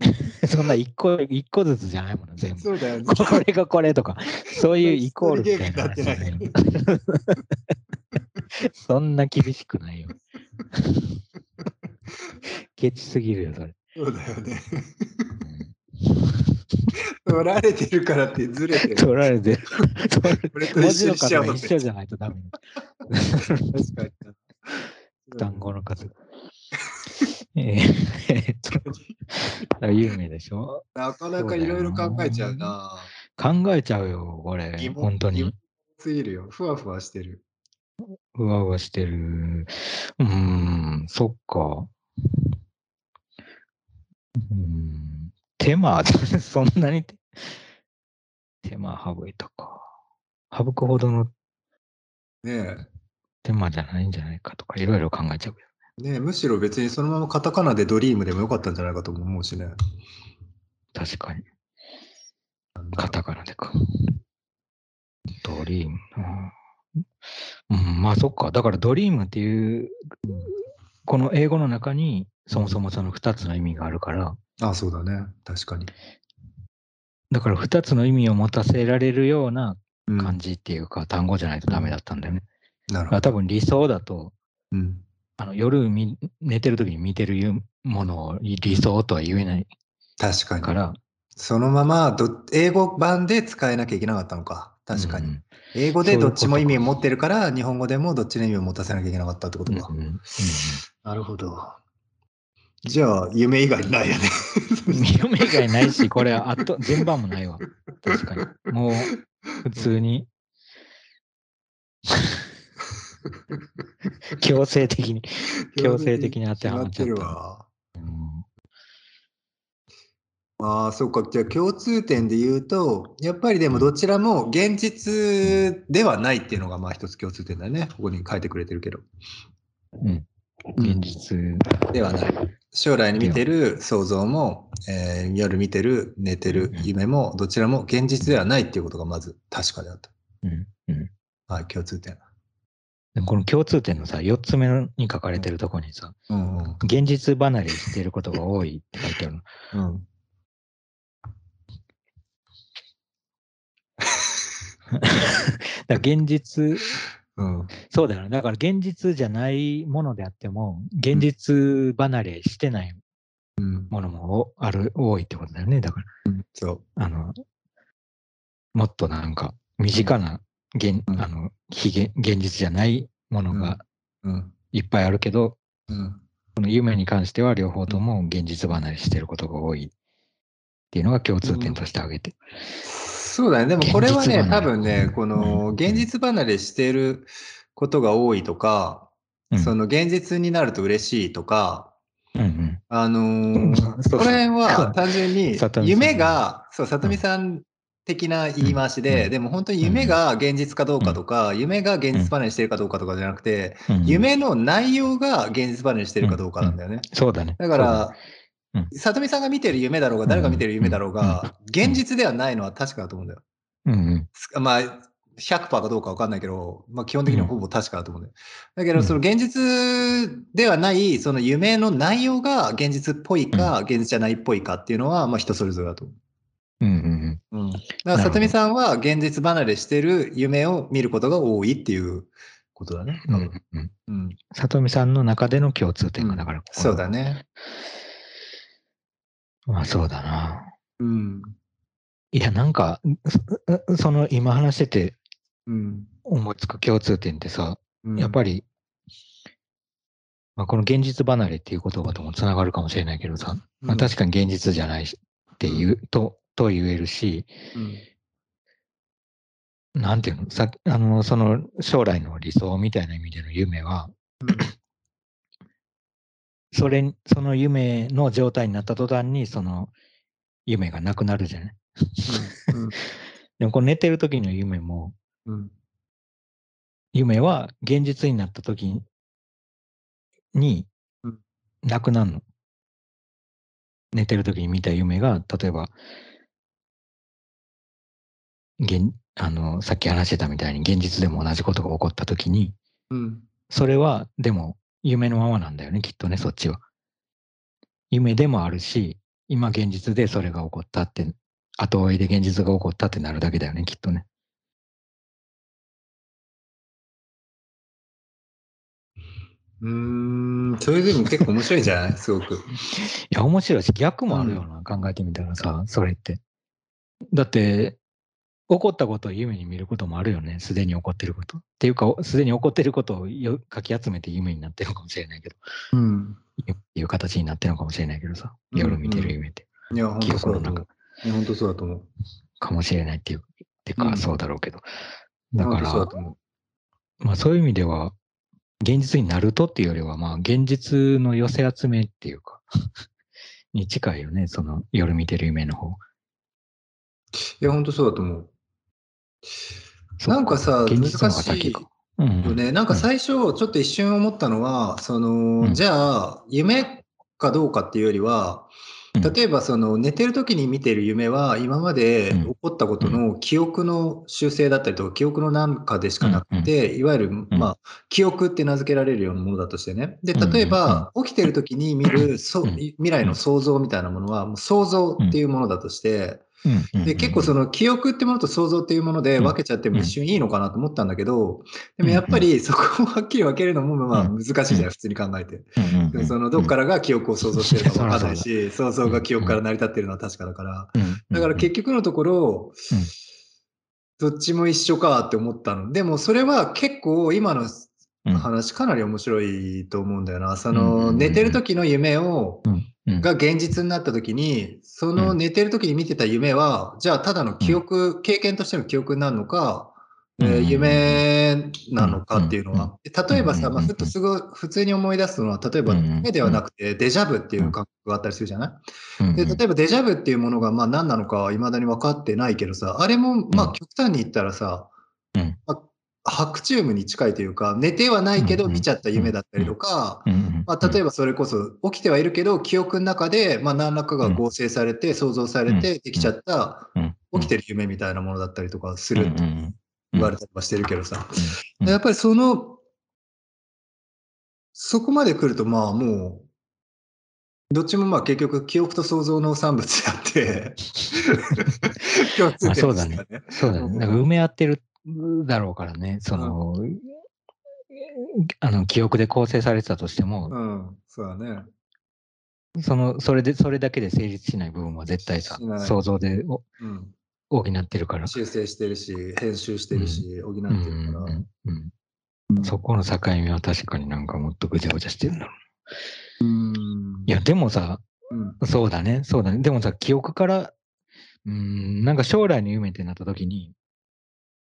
そんな一個、一個ずつじゃないもん、全部。そうだよね。これがこれとか、そういう イコールみたいな話じゃないよ。そんな厳しくないよ。ケチすぎるよ、それ。そうだよね。うん取られてるからってずれてる。取られてる。文字の数が一緒じゃないとダメ。確かに。単語の数。えーえっと、有名でしょ？なかなかいろいろ考えちゃうな。考えちゃうよ、これ本当に。すぎるよ。ふわふわしてる。ふわふわしてる。うーん、そっか。うーん、手間、そんなに手手間省いたか。省くほどのね手間じゃないんじゃないかとか、いろいろ考えちゃうよ。え。ねえむしろ別にそのままカタカナでドリームでもよかったんじゃないかとも思うしね。確かに。カタカナでか。ドリームな。うん、まあそっか。だからドリームっていう、この英語の中にそもそもその2つの意味があるから、あそうだね。確かに。だから2つの意味を持たせられるようなうん漢字っていうか、単語じゃないとダメだったんだよね。なる。だから多分理想だと、うん。あの夜み寝てる時に見てるものを理想とは言えない確かに。から、そのままど英語版で使えなきゃいけなかったのか。確かに。うん英語でどっちも意味を持ってるから、日本語でもどっちの意味を持たせなきゃいけなかったってことか。うんうんうんなるほど。じゃあ、夢以外ないよね。夢以外ないし、これ、あと、順番もないわ。確かに。もう、普通に。強制的に。強制的に当てはまっちゃってるわ。うんああ、そうか。じゃあ共通点で言うと、やっぱりでもどちらも現実ではないっていうのがまあ一つ共通点だね。ここに書いてくれてるけど。うん。現実。ではない。将来に見てる想像も、えー夜見てる寝てる夢もどちらも現実ではないっていうことがまず確かであった。うん。うん。はい、共通点。でこの共通点のさ、4つ目に書かれてるところにさ、うんうん。現実離れしていることが多いって書いてあるの。うん。だ現実、うん。そうだよね。だから現実じゃないものであっても、現実離れしてないうん。ものもおある、多いってことだよね。だから、そう。あの、もっとなんか、身近な現、うんあの、非現現実じゃないものがうん。いっぱいあるけど、うん。この夢に関しては両方とも現実離れしてることが多いていうのが共通点として挙げて。そうだね。でもこれはね、多分ね、この現実離れしていることが多いとか、うん、その現実になると嬉しいとか、うんうん、あのー、この辺は単純に夢が、そう、里見さん的な言い回しで、でも本当に夢が現実かどうかとか、夢が現実離れしてるかどうかとかじゃなくて、夢の内容が現実離れしてるかどうかなんだよね。そうだね。だから、里見さんが見てる夢だろうが、誰が見てる夢だろうが、現実ではないのは確かだと思うんだよ。うんうん、まあ、100%かどうかわかんないけど、まあ基本的にはほぼ確かだと思うんだよ。だけど、その現実ではない、その夢の内容が現実っぽいか、現実じゃないっぽいかっていうのは、まあ人それぞれだと思う。うんうんうん。だから、里見さんは現実離れしてる夢を見ることが多いっていうことだね。うんうんうん。里見さんの中での共通点がだから、うん、そうだね。まあそうだな。うん。いや、なんか、その今話してて、思いつく共通点ってさ、うん、やっぱり、まあ、この現実離れっていう言葉ともつながるかもしれないけどさ、まあ、確かに現実じゃないっていう、と、と言えるし、うん、なんていうのさあの、その将来の理想みたいな意味での夢は、うん、それ、その夢の状態になった途端に、その夢がなくなるじゃない？うん、でも、この寝てる時の夢も、夢は現実になった時に、なくなるの。寝てる時に見た夢が、例えば、現あのさっき話してたみたいに現実でも同じことが起こった時に、うん、それはでも夢のままなんだよねきっとねそっちは。夢でもあるし今現実でそれが起こったって後追いで現実が起こったってなるだけだよねきっとね。うん、それでも結構面白いんじゃない？すごく。いや、面白いし、逆もあるよな、うん、考えてみたらさ、それって。だって、起こったことを夢に見ることもあるよね。すでに起こってること。っていうか、すでに起こってることをかき集めて夢になってるかもしれないけど。うん。いう形になってるのかもしれないけどさ。夜見てる夢って。うんうん、いや、本当そうだと思う。いや、本当そうだと思う。かもしれないっていう、てか、うん、そうだろうけど。だから、まあそういう意味では、現実になるとっていうよりは、まあ現実の寄せ集めっていうか に近いよね。その夜見てる夢の方。いや、本当そうだと思う。なんかさ、難しいよね。なんか最初、ちょっと一瞬思ったのは、その、じゃあ、夢かどうかっていうよりは、例えばその寝てる時に見てる夢は今まで起こったことの記憶の修正だったりとか記憶のなんかでしかなくていわゆるまあ記憶って名付けられるようなものだとしてね。で例えば起きてる時に見るそ未来の想像みたいなものはもう想像っていうものだとしてで結構その記憶ってものと想像っていうもので分けちゃっても一瞬いいのかなと思ったんだけど、でもやっぱりそこをはっきり分けるのもまあ難しいじゃん、普通に考えて。そのどっからが記憶を想像してるか分かんないし、想像が記憶から成り立ってるのは確かだから。だから結局のところ、どっちも一緒かって思ったの。でもそれは結構今の話かなり面白いと思うんだよな。その寝てる時の夢を、が現実になった時に、その寝てる時に見てた夢は、じゃあただの記憶、経験としての記憶になるのか、えー、夢なのかっていうのは。例えばさ、まあ、ふっとすぐ普通に思い出すのは、例えば夢ではなくてデジャブっていう感覚があったりするじゃない？で例えばデジャブっていうものがまあ何なのかは未だに分かってないけどさ、あれもまあ極端に言ったらさ、まあ白チュームに近いというか、寝てはないけど見ちゃった夢だったりとか、まあ、例えばそれこそ起きてはいるけど、記憶の中でまあ何らかが合成されて、想像されてできちゃった起きてる夢みたいなものだったりとかするって言われたりはしてるけどさ、やっぱりその、そこまで来るとまあもう、どっちもまあ結局記憶と想像の産物であって。そうだね。そうだね。なんか埋め合ってるだろうからね、その、うん、あの記憶で構成されてたとしても、うん、そうだね。そのそれでそれだけで成立しない部分は絶対さ、想像でお、うん、補ってるから。修正してるし、編集してるし、補ってるから。うんそこの境目は確かになんかもっとぐちゃぐちゃしてるんだろう。うんいや、でもさ、うん、そうだね、そうだね。でもさ、記憶からうん、なんか将来の夢ってなった時に、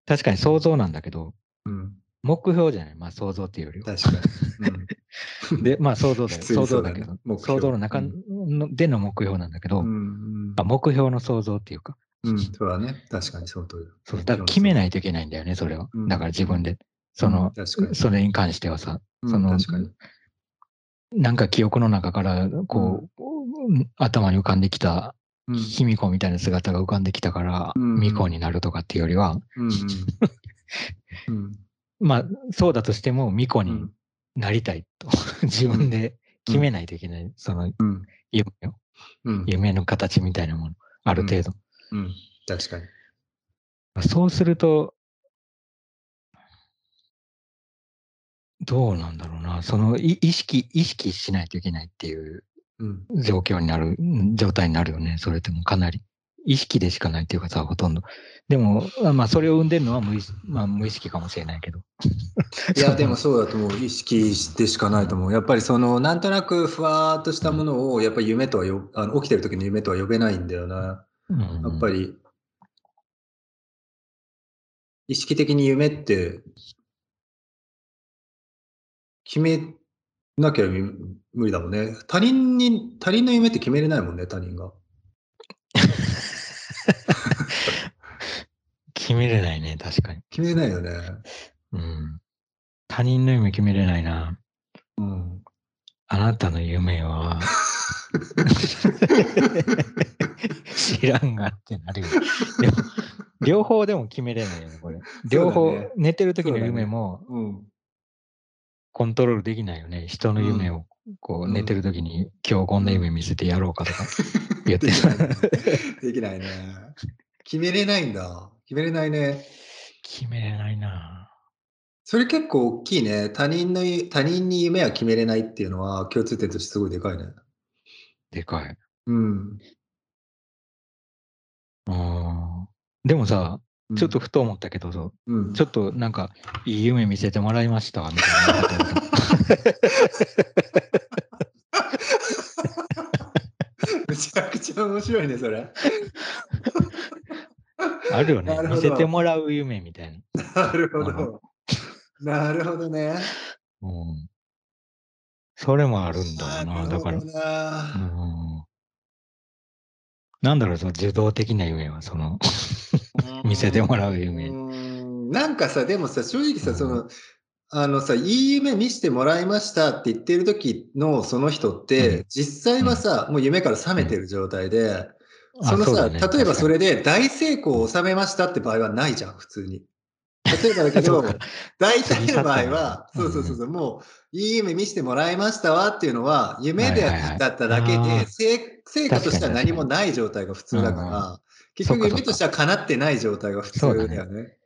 確かに想像なんだけど、うん、目標じゃない、まあ想像っていうよりは。確かに。うん、で、まあ想像だよ。想像だけど、想像の中の、での目標なんだけど、うんうん、あ目標の想像っていうか。うん、そうだね。確かにそうとそう。だから決めないといけないんだよね、それを。だから自分で。その、それに関してはさ、その、なんか記憶の中から、こう、頭に浮かんできた卑弥呼みたいな姿が浮かんできたから、巫女になるとかっていうよりは、まあ、そうだとしても巫女になりたいと、自分で決めないといけない、その夢を、夢の形みたいなもの、ある程度。確かに。そうすると、どうなんだろうな、その意識、意識しないといけないっていう状況になる、状態になるよね。それってもかなり。意識でしかないっていうかさ、ほとんど。でも、まあ、それを生んでるのは無意,、まあ、無意識かもしれないけど。いや、でもそうだと思う。意識してしかないと思う。やっぱりその、なんとなくふわーっとしたものを、やっぱり夢とはよ、あの起きてる時の夢とは呼べないんだよな。うん、やっぱり、意識的に夢って、決めなきゃ無理だもんね。他人に、他人の夢って決めれないもんね、他人が。決めれないね、確かに。決めれないよね。うん。他人の夢決めれないな。うん。あなたの夢は、知らんがってなるよ。両方でも決めれないよね、これ。両方、ね、寝てる時の夢も、うん、コントロールできないよね。人の夢をこう寝てる時に、今日こんな夢見せてやろうかとか 言ってできないね。決めれないんだ。決めれないね。決めれないな。それ結構大きいね。他人の、他人に夢は決めれないっていうのは共通点としてすごいでかいね。でかい。うん。ああ。でもさ、ちょっとふと思ったけど、うん、ちょっとなんか、いい夢見せてもらいました、みたいな。めちゃくちゃ面白いね、それ。あるよね。見せてもらう夢みたいな。なるほど。なるほどね。うん。それもあるんだな、だから。うん、なんだろう、その受動的な夢は、その 見せてもらう夢。な。んかさ、でもさ、正直さ、その、あのさ、いい夢見せてもらいましたって言ってる時のその人って、実際はさ、もう夢から覚めてる状態で、そのさ、例えばそれで大成功を収めましたって場合はないじゃん、普通に。例えばだけど、大体の場合は、そうそうそうそう、もう、いい夢見せてもらいましたわっていうのは、夢でだっただけで、成果としては何もない状態が普通だから、結局夢としては叶ってない状態が普通だよね。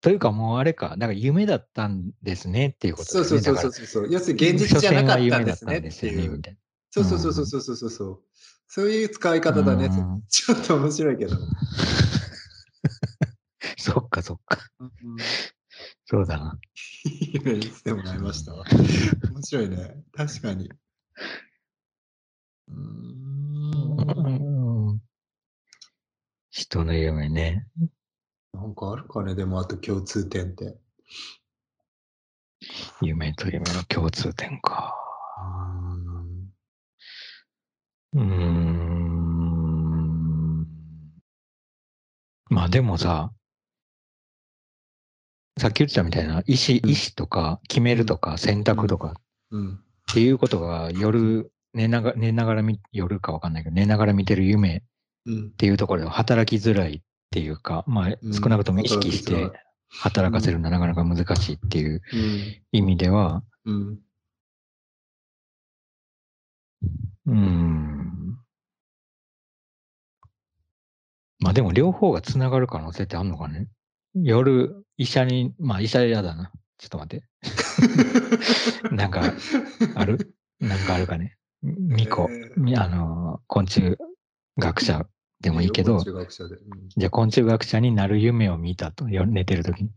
というかもうあれか、だから夢だったんですねっていうことですね。そうそうそうそう要するに現実じゃなかったんですねっていう。そうそうそうそうそうそうそう。そういう使い方だね。ちょっと面白いけど。そっかそっか。そうだな。夢にしてもらいました。面白いね。確かに。うん人の夢ね。なんかあるかね、でもあと共通点って。夢と夢の共通点か。うん。まあでもさ、さっき言ってたみたいな意思、意思とか決めるとか選択とかっていうことが夜寝なが寝ながら見、夜かわかんないけど、寝ながら見てる夢っていうところで働きづらいっていうか、まあ少なくとも意識して働かせるのはなかなか難しいっていう意味では、うん。うん。まあでも両方がつながる可能性ってあるのかね夜、医者に、まあ医者嫌だな。ちょっと待って。なんか、ある？なんかあるかね。ミコ、えー、あの、昆虫学者でもいいけど、うん、じゃあ昆虫学者になる夢を見たと、寝てる時に。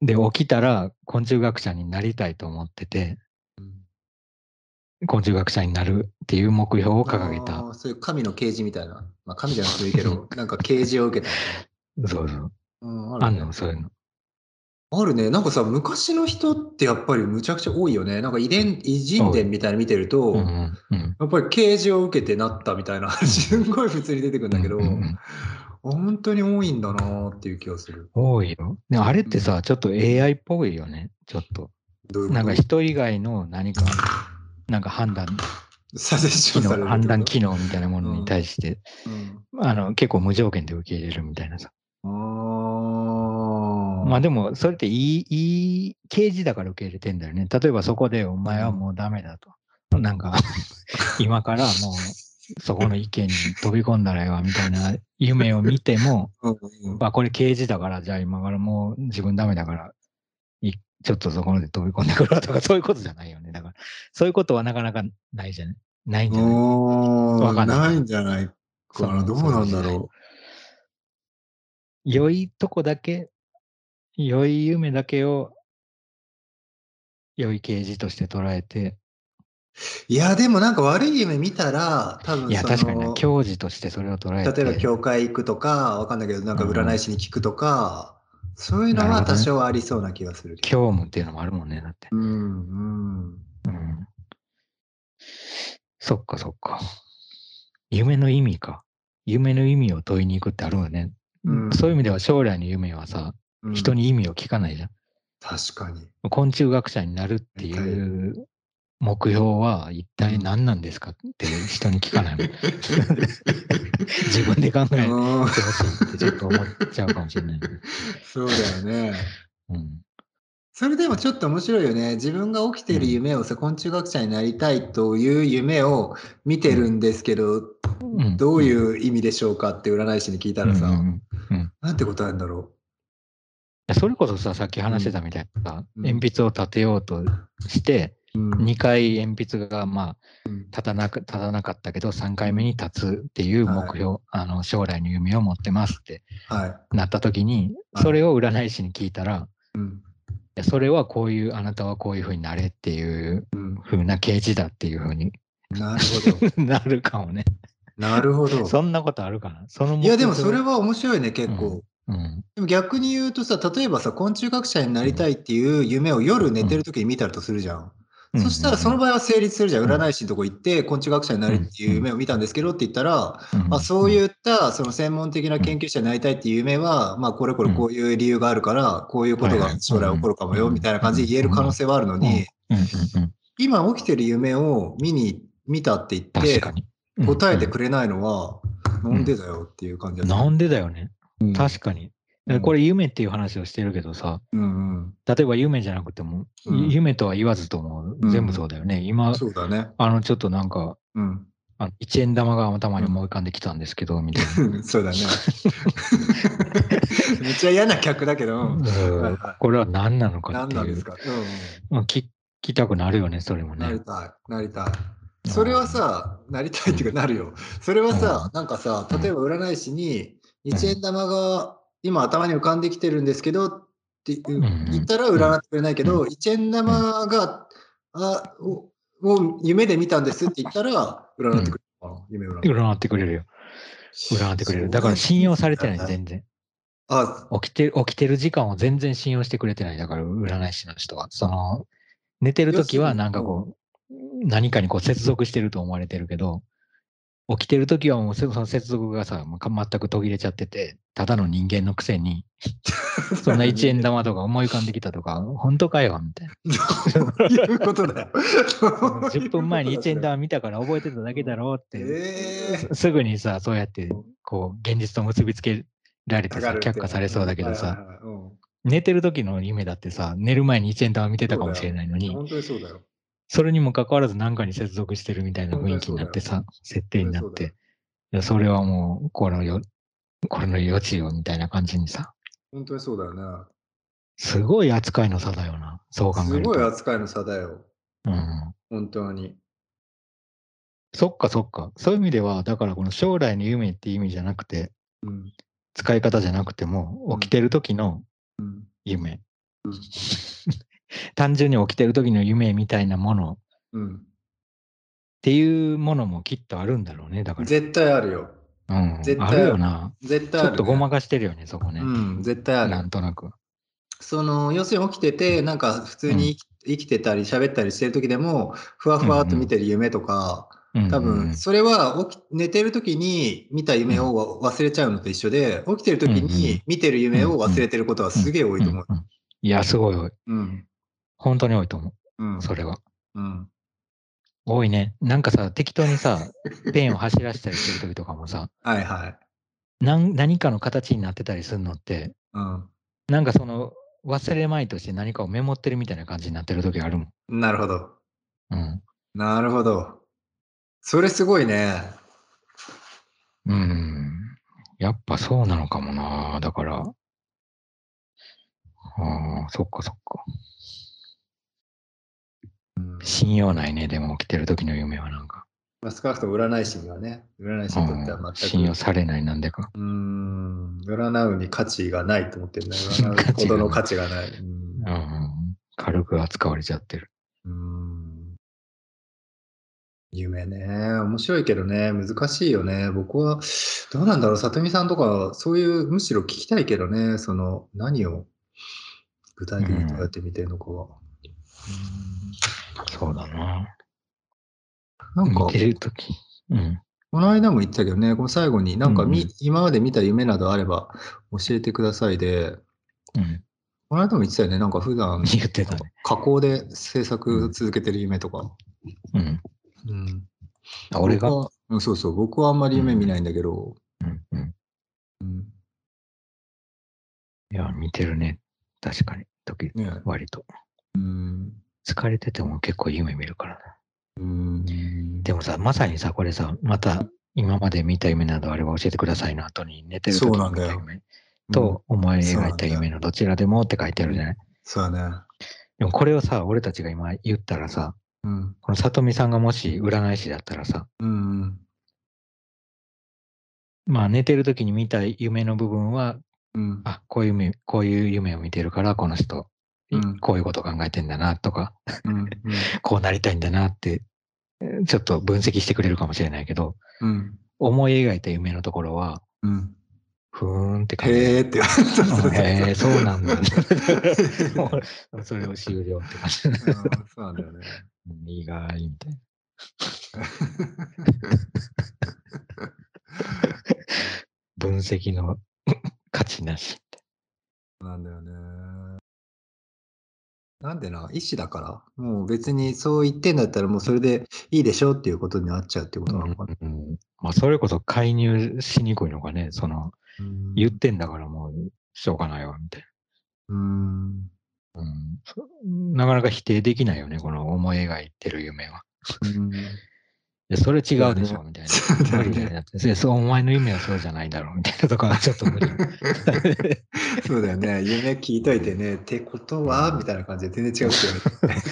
で、起きたら昆虫学者になりたいと思ってて、うん、昆虫学者になるっていう目標を掲げた。そういう神の啓示みたいな。まあ神じゃなくていいけど、なんか啓示を受けた。そうそう。うん、ある、ね、あんの？そういうの。あるね。なんかさ、昔の人ってやっぱりむちゃくちゃ多いよね。なんか遺伝、偉人伝みたいなの見てると、うんうん、やっぱり啓示を受けてなったみたいな、すんごい普通に出てくるんだけど、うんうん、本当に多いんだなっていう気がする。多いよ。であれってさ、ちょっと AI っぽいよね。ちょっと。ううなんか人以外の何か、なんか判断。サジェションされる判断機能みたいなものに対して、うん、あの結構無条件で受け入れるみたいなさ。まあでも、それっていい、いい刑事だから受け入れてんだよね。例えばそこでお前はもうダメだと。なんか、今からもうそこの意見に飛び込んだらええわみたいな夢を見ても、まあこれ刑事だから、じゃあ今からもう自分ダメだから、ちょっとそこまで飛び込んでくるわとか、そういうことじゃないよね。だから、そういうことはなかなかないじゃない？ないんじゃない？ないんじゃないかな。どうなんだろう。良いとこだけ、良い夢だけを良い啓示として捉えて。いや、でもなんか悪い夢見たら、多分いや、確かにね、教授としてそれを捉えて。例えば、教会行くとか、わかんないけど、なんか占い師に聞くとか、うん、そういうのは多少ありそうな気がする。るね、教務っていうのもあるもんね、だって。うん、うん。うん。そっか、そっか。夢の意味か。夢の意味を問いに行くってあるよね。そういう意味では将来の夢はさ、人に意味を聞かないじゃん。確かに。昆虫学者になるっていう目標は一体何なんですかって人に聞かないもん。自分で考えてほしいってちょっと思っちゃうかもしれない。そうだよね。うん。それでもちょっと面白いよね。自分が起きている夢をさ、昆虫学者になりたいという夢を見てるんですけど、うん、どういう意味でしょうかって占い師に聞いたらさ、うんうん、なんて答えるんだろう。それこそさ、さっき話してたみたいなさ、鉛筆を立てようとして、2回鉛筆がまあ立たな立たなかったけど3回目に立つっていう目標、はい、あの将来の夢を持ってますってなった時に、それを占い師に聞いたら、それはこういうあなたはこういうふうになれっていうふうな啓示だっていうふうになるほど。なるかもね。なるほど。そんなことあるかな？そのいや、でもそれは面白いね、結構。うん、うん、でも逆に言うとさ、例えばさ、昆虫学者になりたいっていう夢を夜寝てる時に見たらとするじゃん。うん、そしたらその場合は成立するじゃん。占い師のとこ行って、昆虫学者になるっていう夢を見たんですけどって言ったら、まあ、そういったその専門的な研究者になりたいっていう夢は、まあ、これこれこういう理由があるから、こういうことが将来起こるかもよ、みたいな感じで言える可能性はあるのに、今起きてる夢を見に、見たって言って、答えてくれないのは、なんでだよっていう感じ、うん、なんでだよね。確かに。これ夢っていう話をしてるけどさ、うんうん、例えば夢じゃなくても、うん、夢とは言わずとも全部そうだよね。今、そうだね。あのちょっとなんか、うん、あ1円玉が頭に思い浮かんできたんですけど、みたいな。そうだね。めっちゃ嫌な客だけど。これは何なのかっていう。何なんですか、うん、聞きたくなるよね、それもね。なりたい、なりたい。それはさ、なりたいっていうかなるよ。それはさ、なんかさ、例えば占い師に、1円玉が今頭に浮かんできてるんですけどって言ったら占ってくれないけど、1円玉が、あを夢で見たんですって言ったら占ってくれる。夢占ってくれるよ。占ってくれる。だから信用されてない、全然。あ起きてる、起きてる時間を全然信用してくれてない。だから占い師の人は。その、寝てる時はなんかこう、何かにこう接続してると思われてるけど、起きてる時はもうその接続がさ、全く途切れちゃってて、ただの人間のくせに、そんな一円玉とか思い浮かんできたとか、本当かよみたいな。どういうことだよ。10分前に一円玉見たから覚えてただけだろうって、えー、すぐにさ、そうやって、こう、現実と結びつけられてさ、却下されそうだけどさ、寝てる時の夢だってさ、寝る前に一円玉見てたかもしれないのに、本当にそうだよ。それにもかかわらず何かに接続してるみたいな雰囲気になってさ、設定になって、いやそれはもう、このよ、これの余地よみたいな感じにさ。本当にそうだよね。すごい扱いの差だよな、そう考えると。すごい扱いの差だよ。うん。本当に。そっかそっか。そういう意味では、だからこの将来の夢っていう意味じゃなくて、うん、使い方じゃなくても、起きてる時の夢。うん、うん 単純に起きてる時の夢みたいなものっていうものもきっとあるんだろうね、だから。絶対あるよ。うん、絶対あるよな。絶対ある、ね。ちょっとごまかしてるよね、そこね。うん、絶対ある。なんとなく。その要するに起きてて、なんか普通に生き,、てたり喋ったりしてる時でも、ふわふわっと見てる夢とか、多分それは起き寝てる時に見た夢を忘れちゃうのと一緒で、起きてる時に見てる夢を忘れてることはすげえ多いと思う。いや、すごい多い。うん。本当に多いと思う。うん。それは。うん。多いね。なんかさ、適当にさ、ペンを走らせたりしてる時とかもさ、はいはい。何何かの形になってたりするのって、うん。なんかその忘れまいとして何かをメモってるみたいな感じになってる時あるもん。なるほど。うん。なるほど。それすごいね。うん。やっぱそうなのかもな。だから。ああ、そっかそっか。うん信用ないね、でも起きてる時の夢はなんか。まあ、少なくとも占い師にはね、占い師にとってはうん全く。信用されないなんでか。うーん、占うに価値がないと思ってるね。価値がない占うほどの価値がない。うんうん。軽く扱われちゃってる。うーん夢ね、面白いけどね、難しいよね。僕は、どうなんだろう、里見さんとか、そういう、むしろ聞きたいけどね、その、何を具体的にどうやって見てるのかは。そうだな。うんなんか見、てる時。うん。この間も言ってたけどね、この最後になんかみ、うんうん今まで見た夢などあれば教えてくださいで、うん。この間も言ってたよね、なんか普段言ってたね。加工で制作続けてる夢とか。うん。うん、あ俺が？そうそう、僕はあんまり夢見ないんだけど、うんうん。うんいや、見てるね。確かに。時ね割と。うん疲れてても結構夢見るからな。うんでもさ、まさにさ、これさ、また今まで見た夢などあれば教えてくださいの後に寝てる時そうなんだよに見た夢と思い描いた夢のどちらでもって書いてあるじゃない？そうだね。でもこれをさ、俺たちが今言ったらさ、うん。この里見さんがもし占い師だったらさ、うん。まあ寝てる時に見た夢の部分は、うん。あ、こういう夢、こういう夢を見てるから、この人、うんこういうことを考えてんだなとか、うん。こうなりたいんだなって、えーちょっと分析してくれるかもしれないけど、うん。思い描いた夢のところは、うん。ふーんって感じ。へーって 言わそうなんだ。それを終了って感じ。うんそうなんだよね。うん意外みたいな。分析の価値なし。なんだよね。なんでな、医師だから、もう別にそう言ってんだったら、もうそれでいいでしょうっていうことになっちゃうってことなのかな。うんまあ、それこそ介入しにくいのがね、その、うん言ってんだからもうしょうがないわ、みたいうん。な。うんそなかなか否定できないよね、この思い描いてる夢は。うんいや、それ違うでしょ、みたいな。無理だよいやそう、お前の夢はそうじゃないだろう、みたいなとこはちょっと無理。そうだよね。夢聞いといてね。ってことはみたいな感じで全然違うって言われて。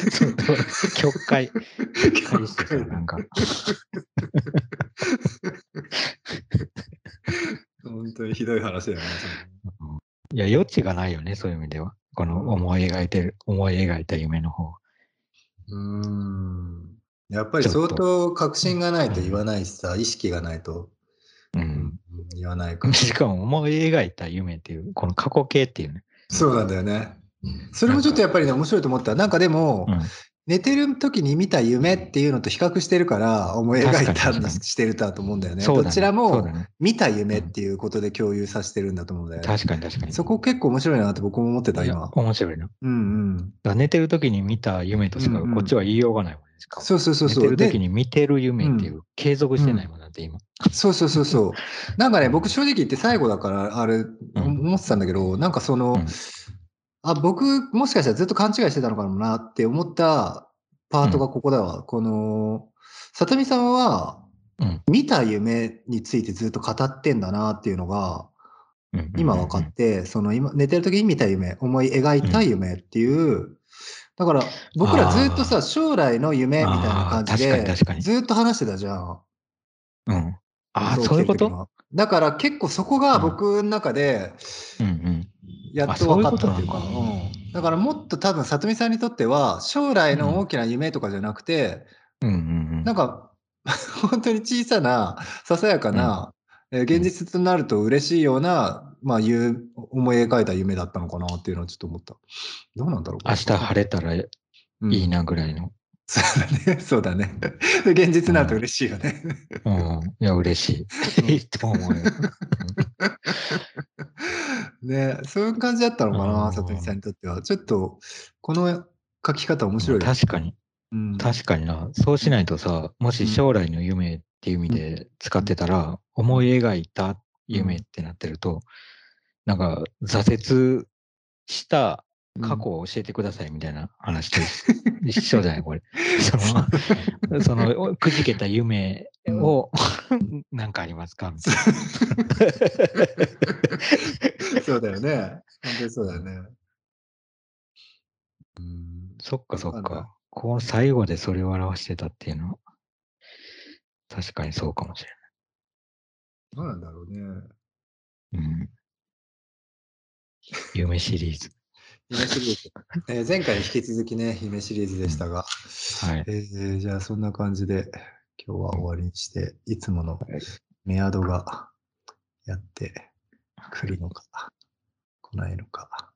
そう曲解、曲解してさ、なんか。本当にひどい話だよね。いや、余地がないよね、そういう意味では。この思い描いてる、思い描いた夢の方。うん。やっぱり相当確信がないと言わないしさ、意識がないとうん。言わないから。しかも思い描いた夢っていう、この過去形っていうね。そうなんだよね。それもちょっとやっぱりね、面白いと思った。なんかでも、うん寝てる時に見た夢っていうのと比較してるから、思い描いたしてるだと思うんだよね。そうだねどちらも見た夢っていうことで共有させてるんだと思うんだよね。確かに確かに。そこ結構面白いなって僕も思ってた、今。面白いな。うんうん。ら寝てる時に見た夢としか、こっちは言いようがないもんね。しかも。そうそうそうそう。で寝てる時に見てる夢っていう、継続してないもんだって今。そうそうそうそう。なんかね、僕正直言って最後だから、あれ、ん。思ってたんだけど、なんかその、うん。あ、僕、もしかしたらずっと勘違いしてたのかもなって思ったパートがここだわ。この、里見さんは、うん。見た夢についてずっと語ってんだなっていうのが、うん。うん。うん今分かって、その今、寝てる時に見た夢、思い描いた夢っていう、だから僕らずっとあさ、将来の夢みたいな感じでずっと話してたじゃん。うん。ああ、そういうこと？だから結構そこが僕の中で。やっと分かったあっていうか、だからもっと多分、里見さんにとっては、将来の大きな夢とかじゃなくて。なんか、本当に小さな、ささやかな、うん、え現実となると嬉しいような、まあ、思い描いた夢だったのかなっていうのはちょっと思った。どうなんだろう明日晴れたらいいなぐらいの。そうだね。そうだね。現実になると嬉しいよね。うん。うん、いや、嬉しい。いいと思うよ。ねそういう感じだったのかな、里見さんにとっては。ちょっと、この書き方面白い、ね、確かに。うん、確かにな。そうしないとさ、もし将来の夢っていう意味で使ってたら、うん、思い描いた夢ってなってると、なんか挫折した過去を教えてくださいみたいな話と 一緒じゃない、これ。その、その、くじけた夢を、何かありますかみたいな。そうだよね。本当にそうだよね。うん、そっかそっか。こう最後でそれを表してたっていうのは、確かにそうかもしれない。どうなんだろうね。うん。夢シリーズ。夢シリーズ。えー、前回に引き続きね、夢シリーズでしたが、はい、えー、じゃあそんな感じで今日は終わりにして、いつものメアドがやってくるのか、来ないのか。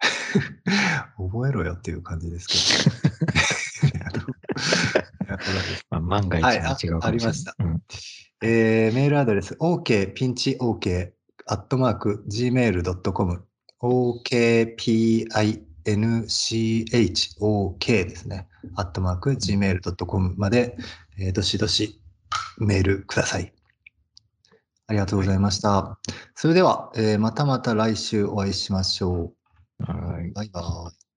覚えろよっていう感じですけど。まあ、万が一間違うかもしれない。はい、ありました。うん、えー、メールアドレス、OK ピンチ OK アットマーク gmail.com okpinchok ですね。アットマーク gmail.com まで、えー、どしどしメールください。ありがとうございました。それでは、えー、またまた来週お会いしましょう。はい。バイバイ。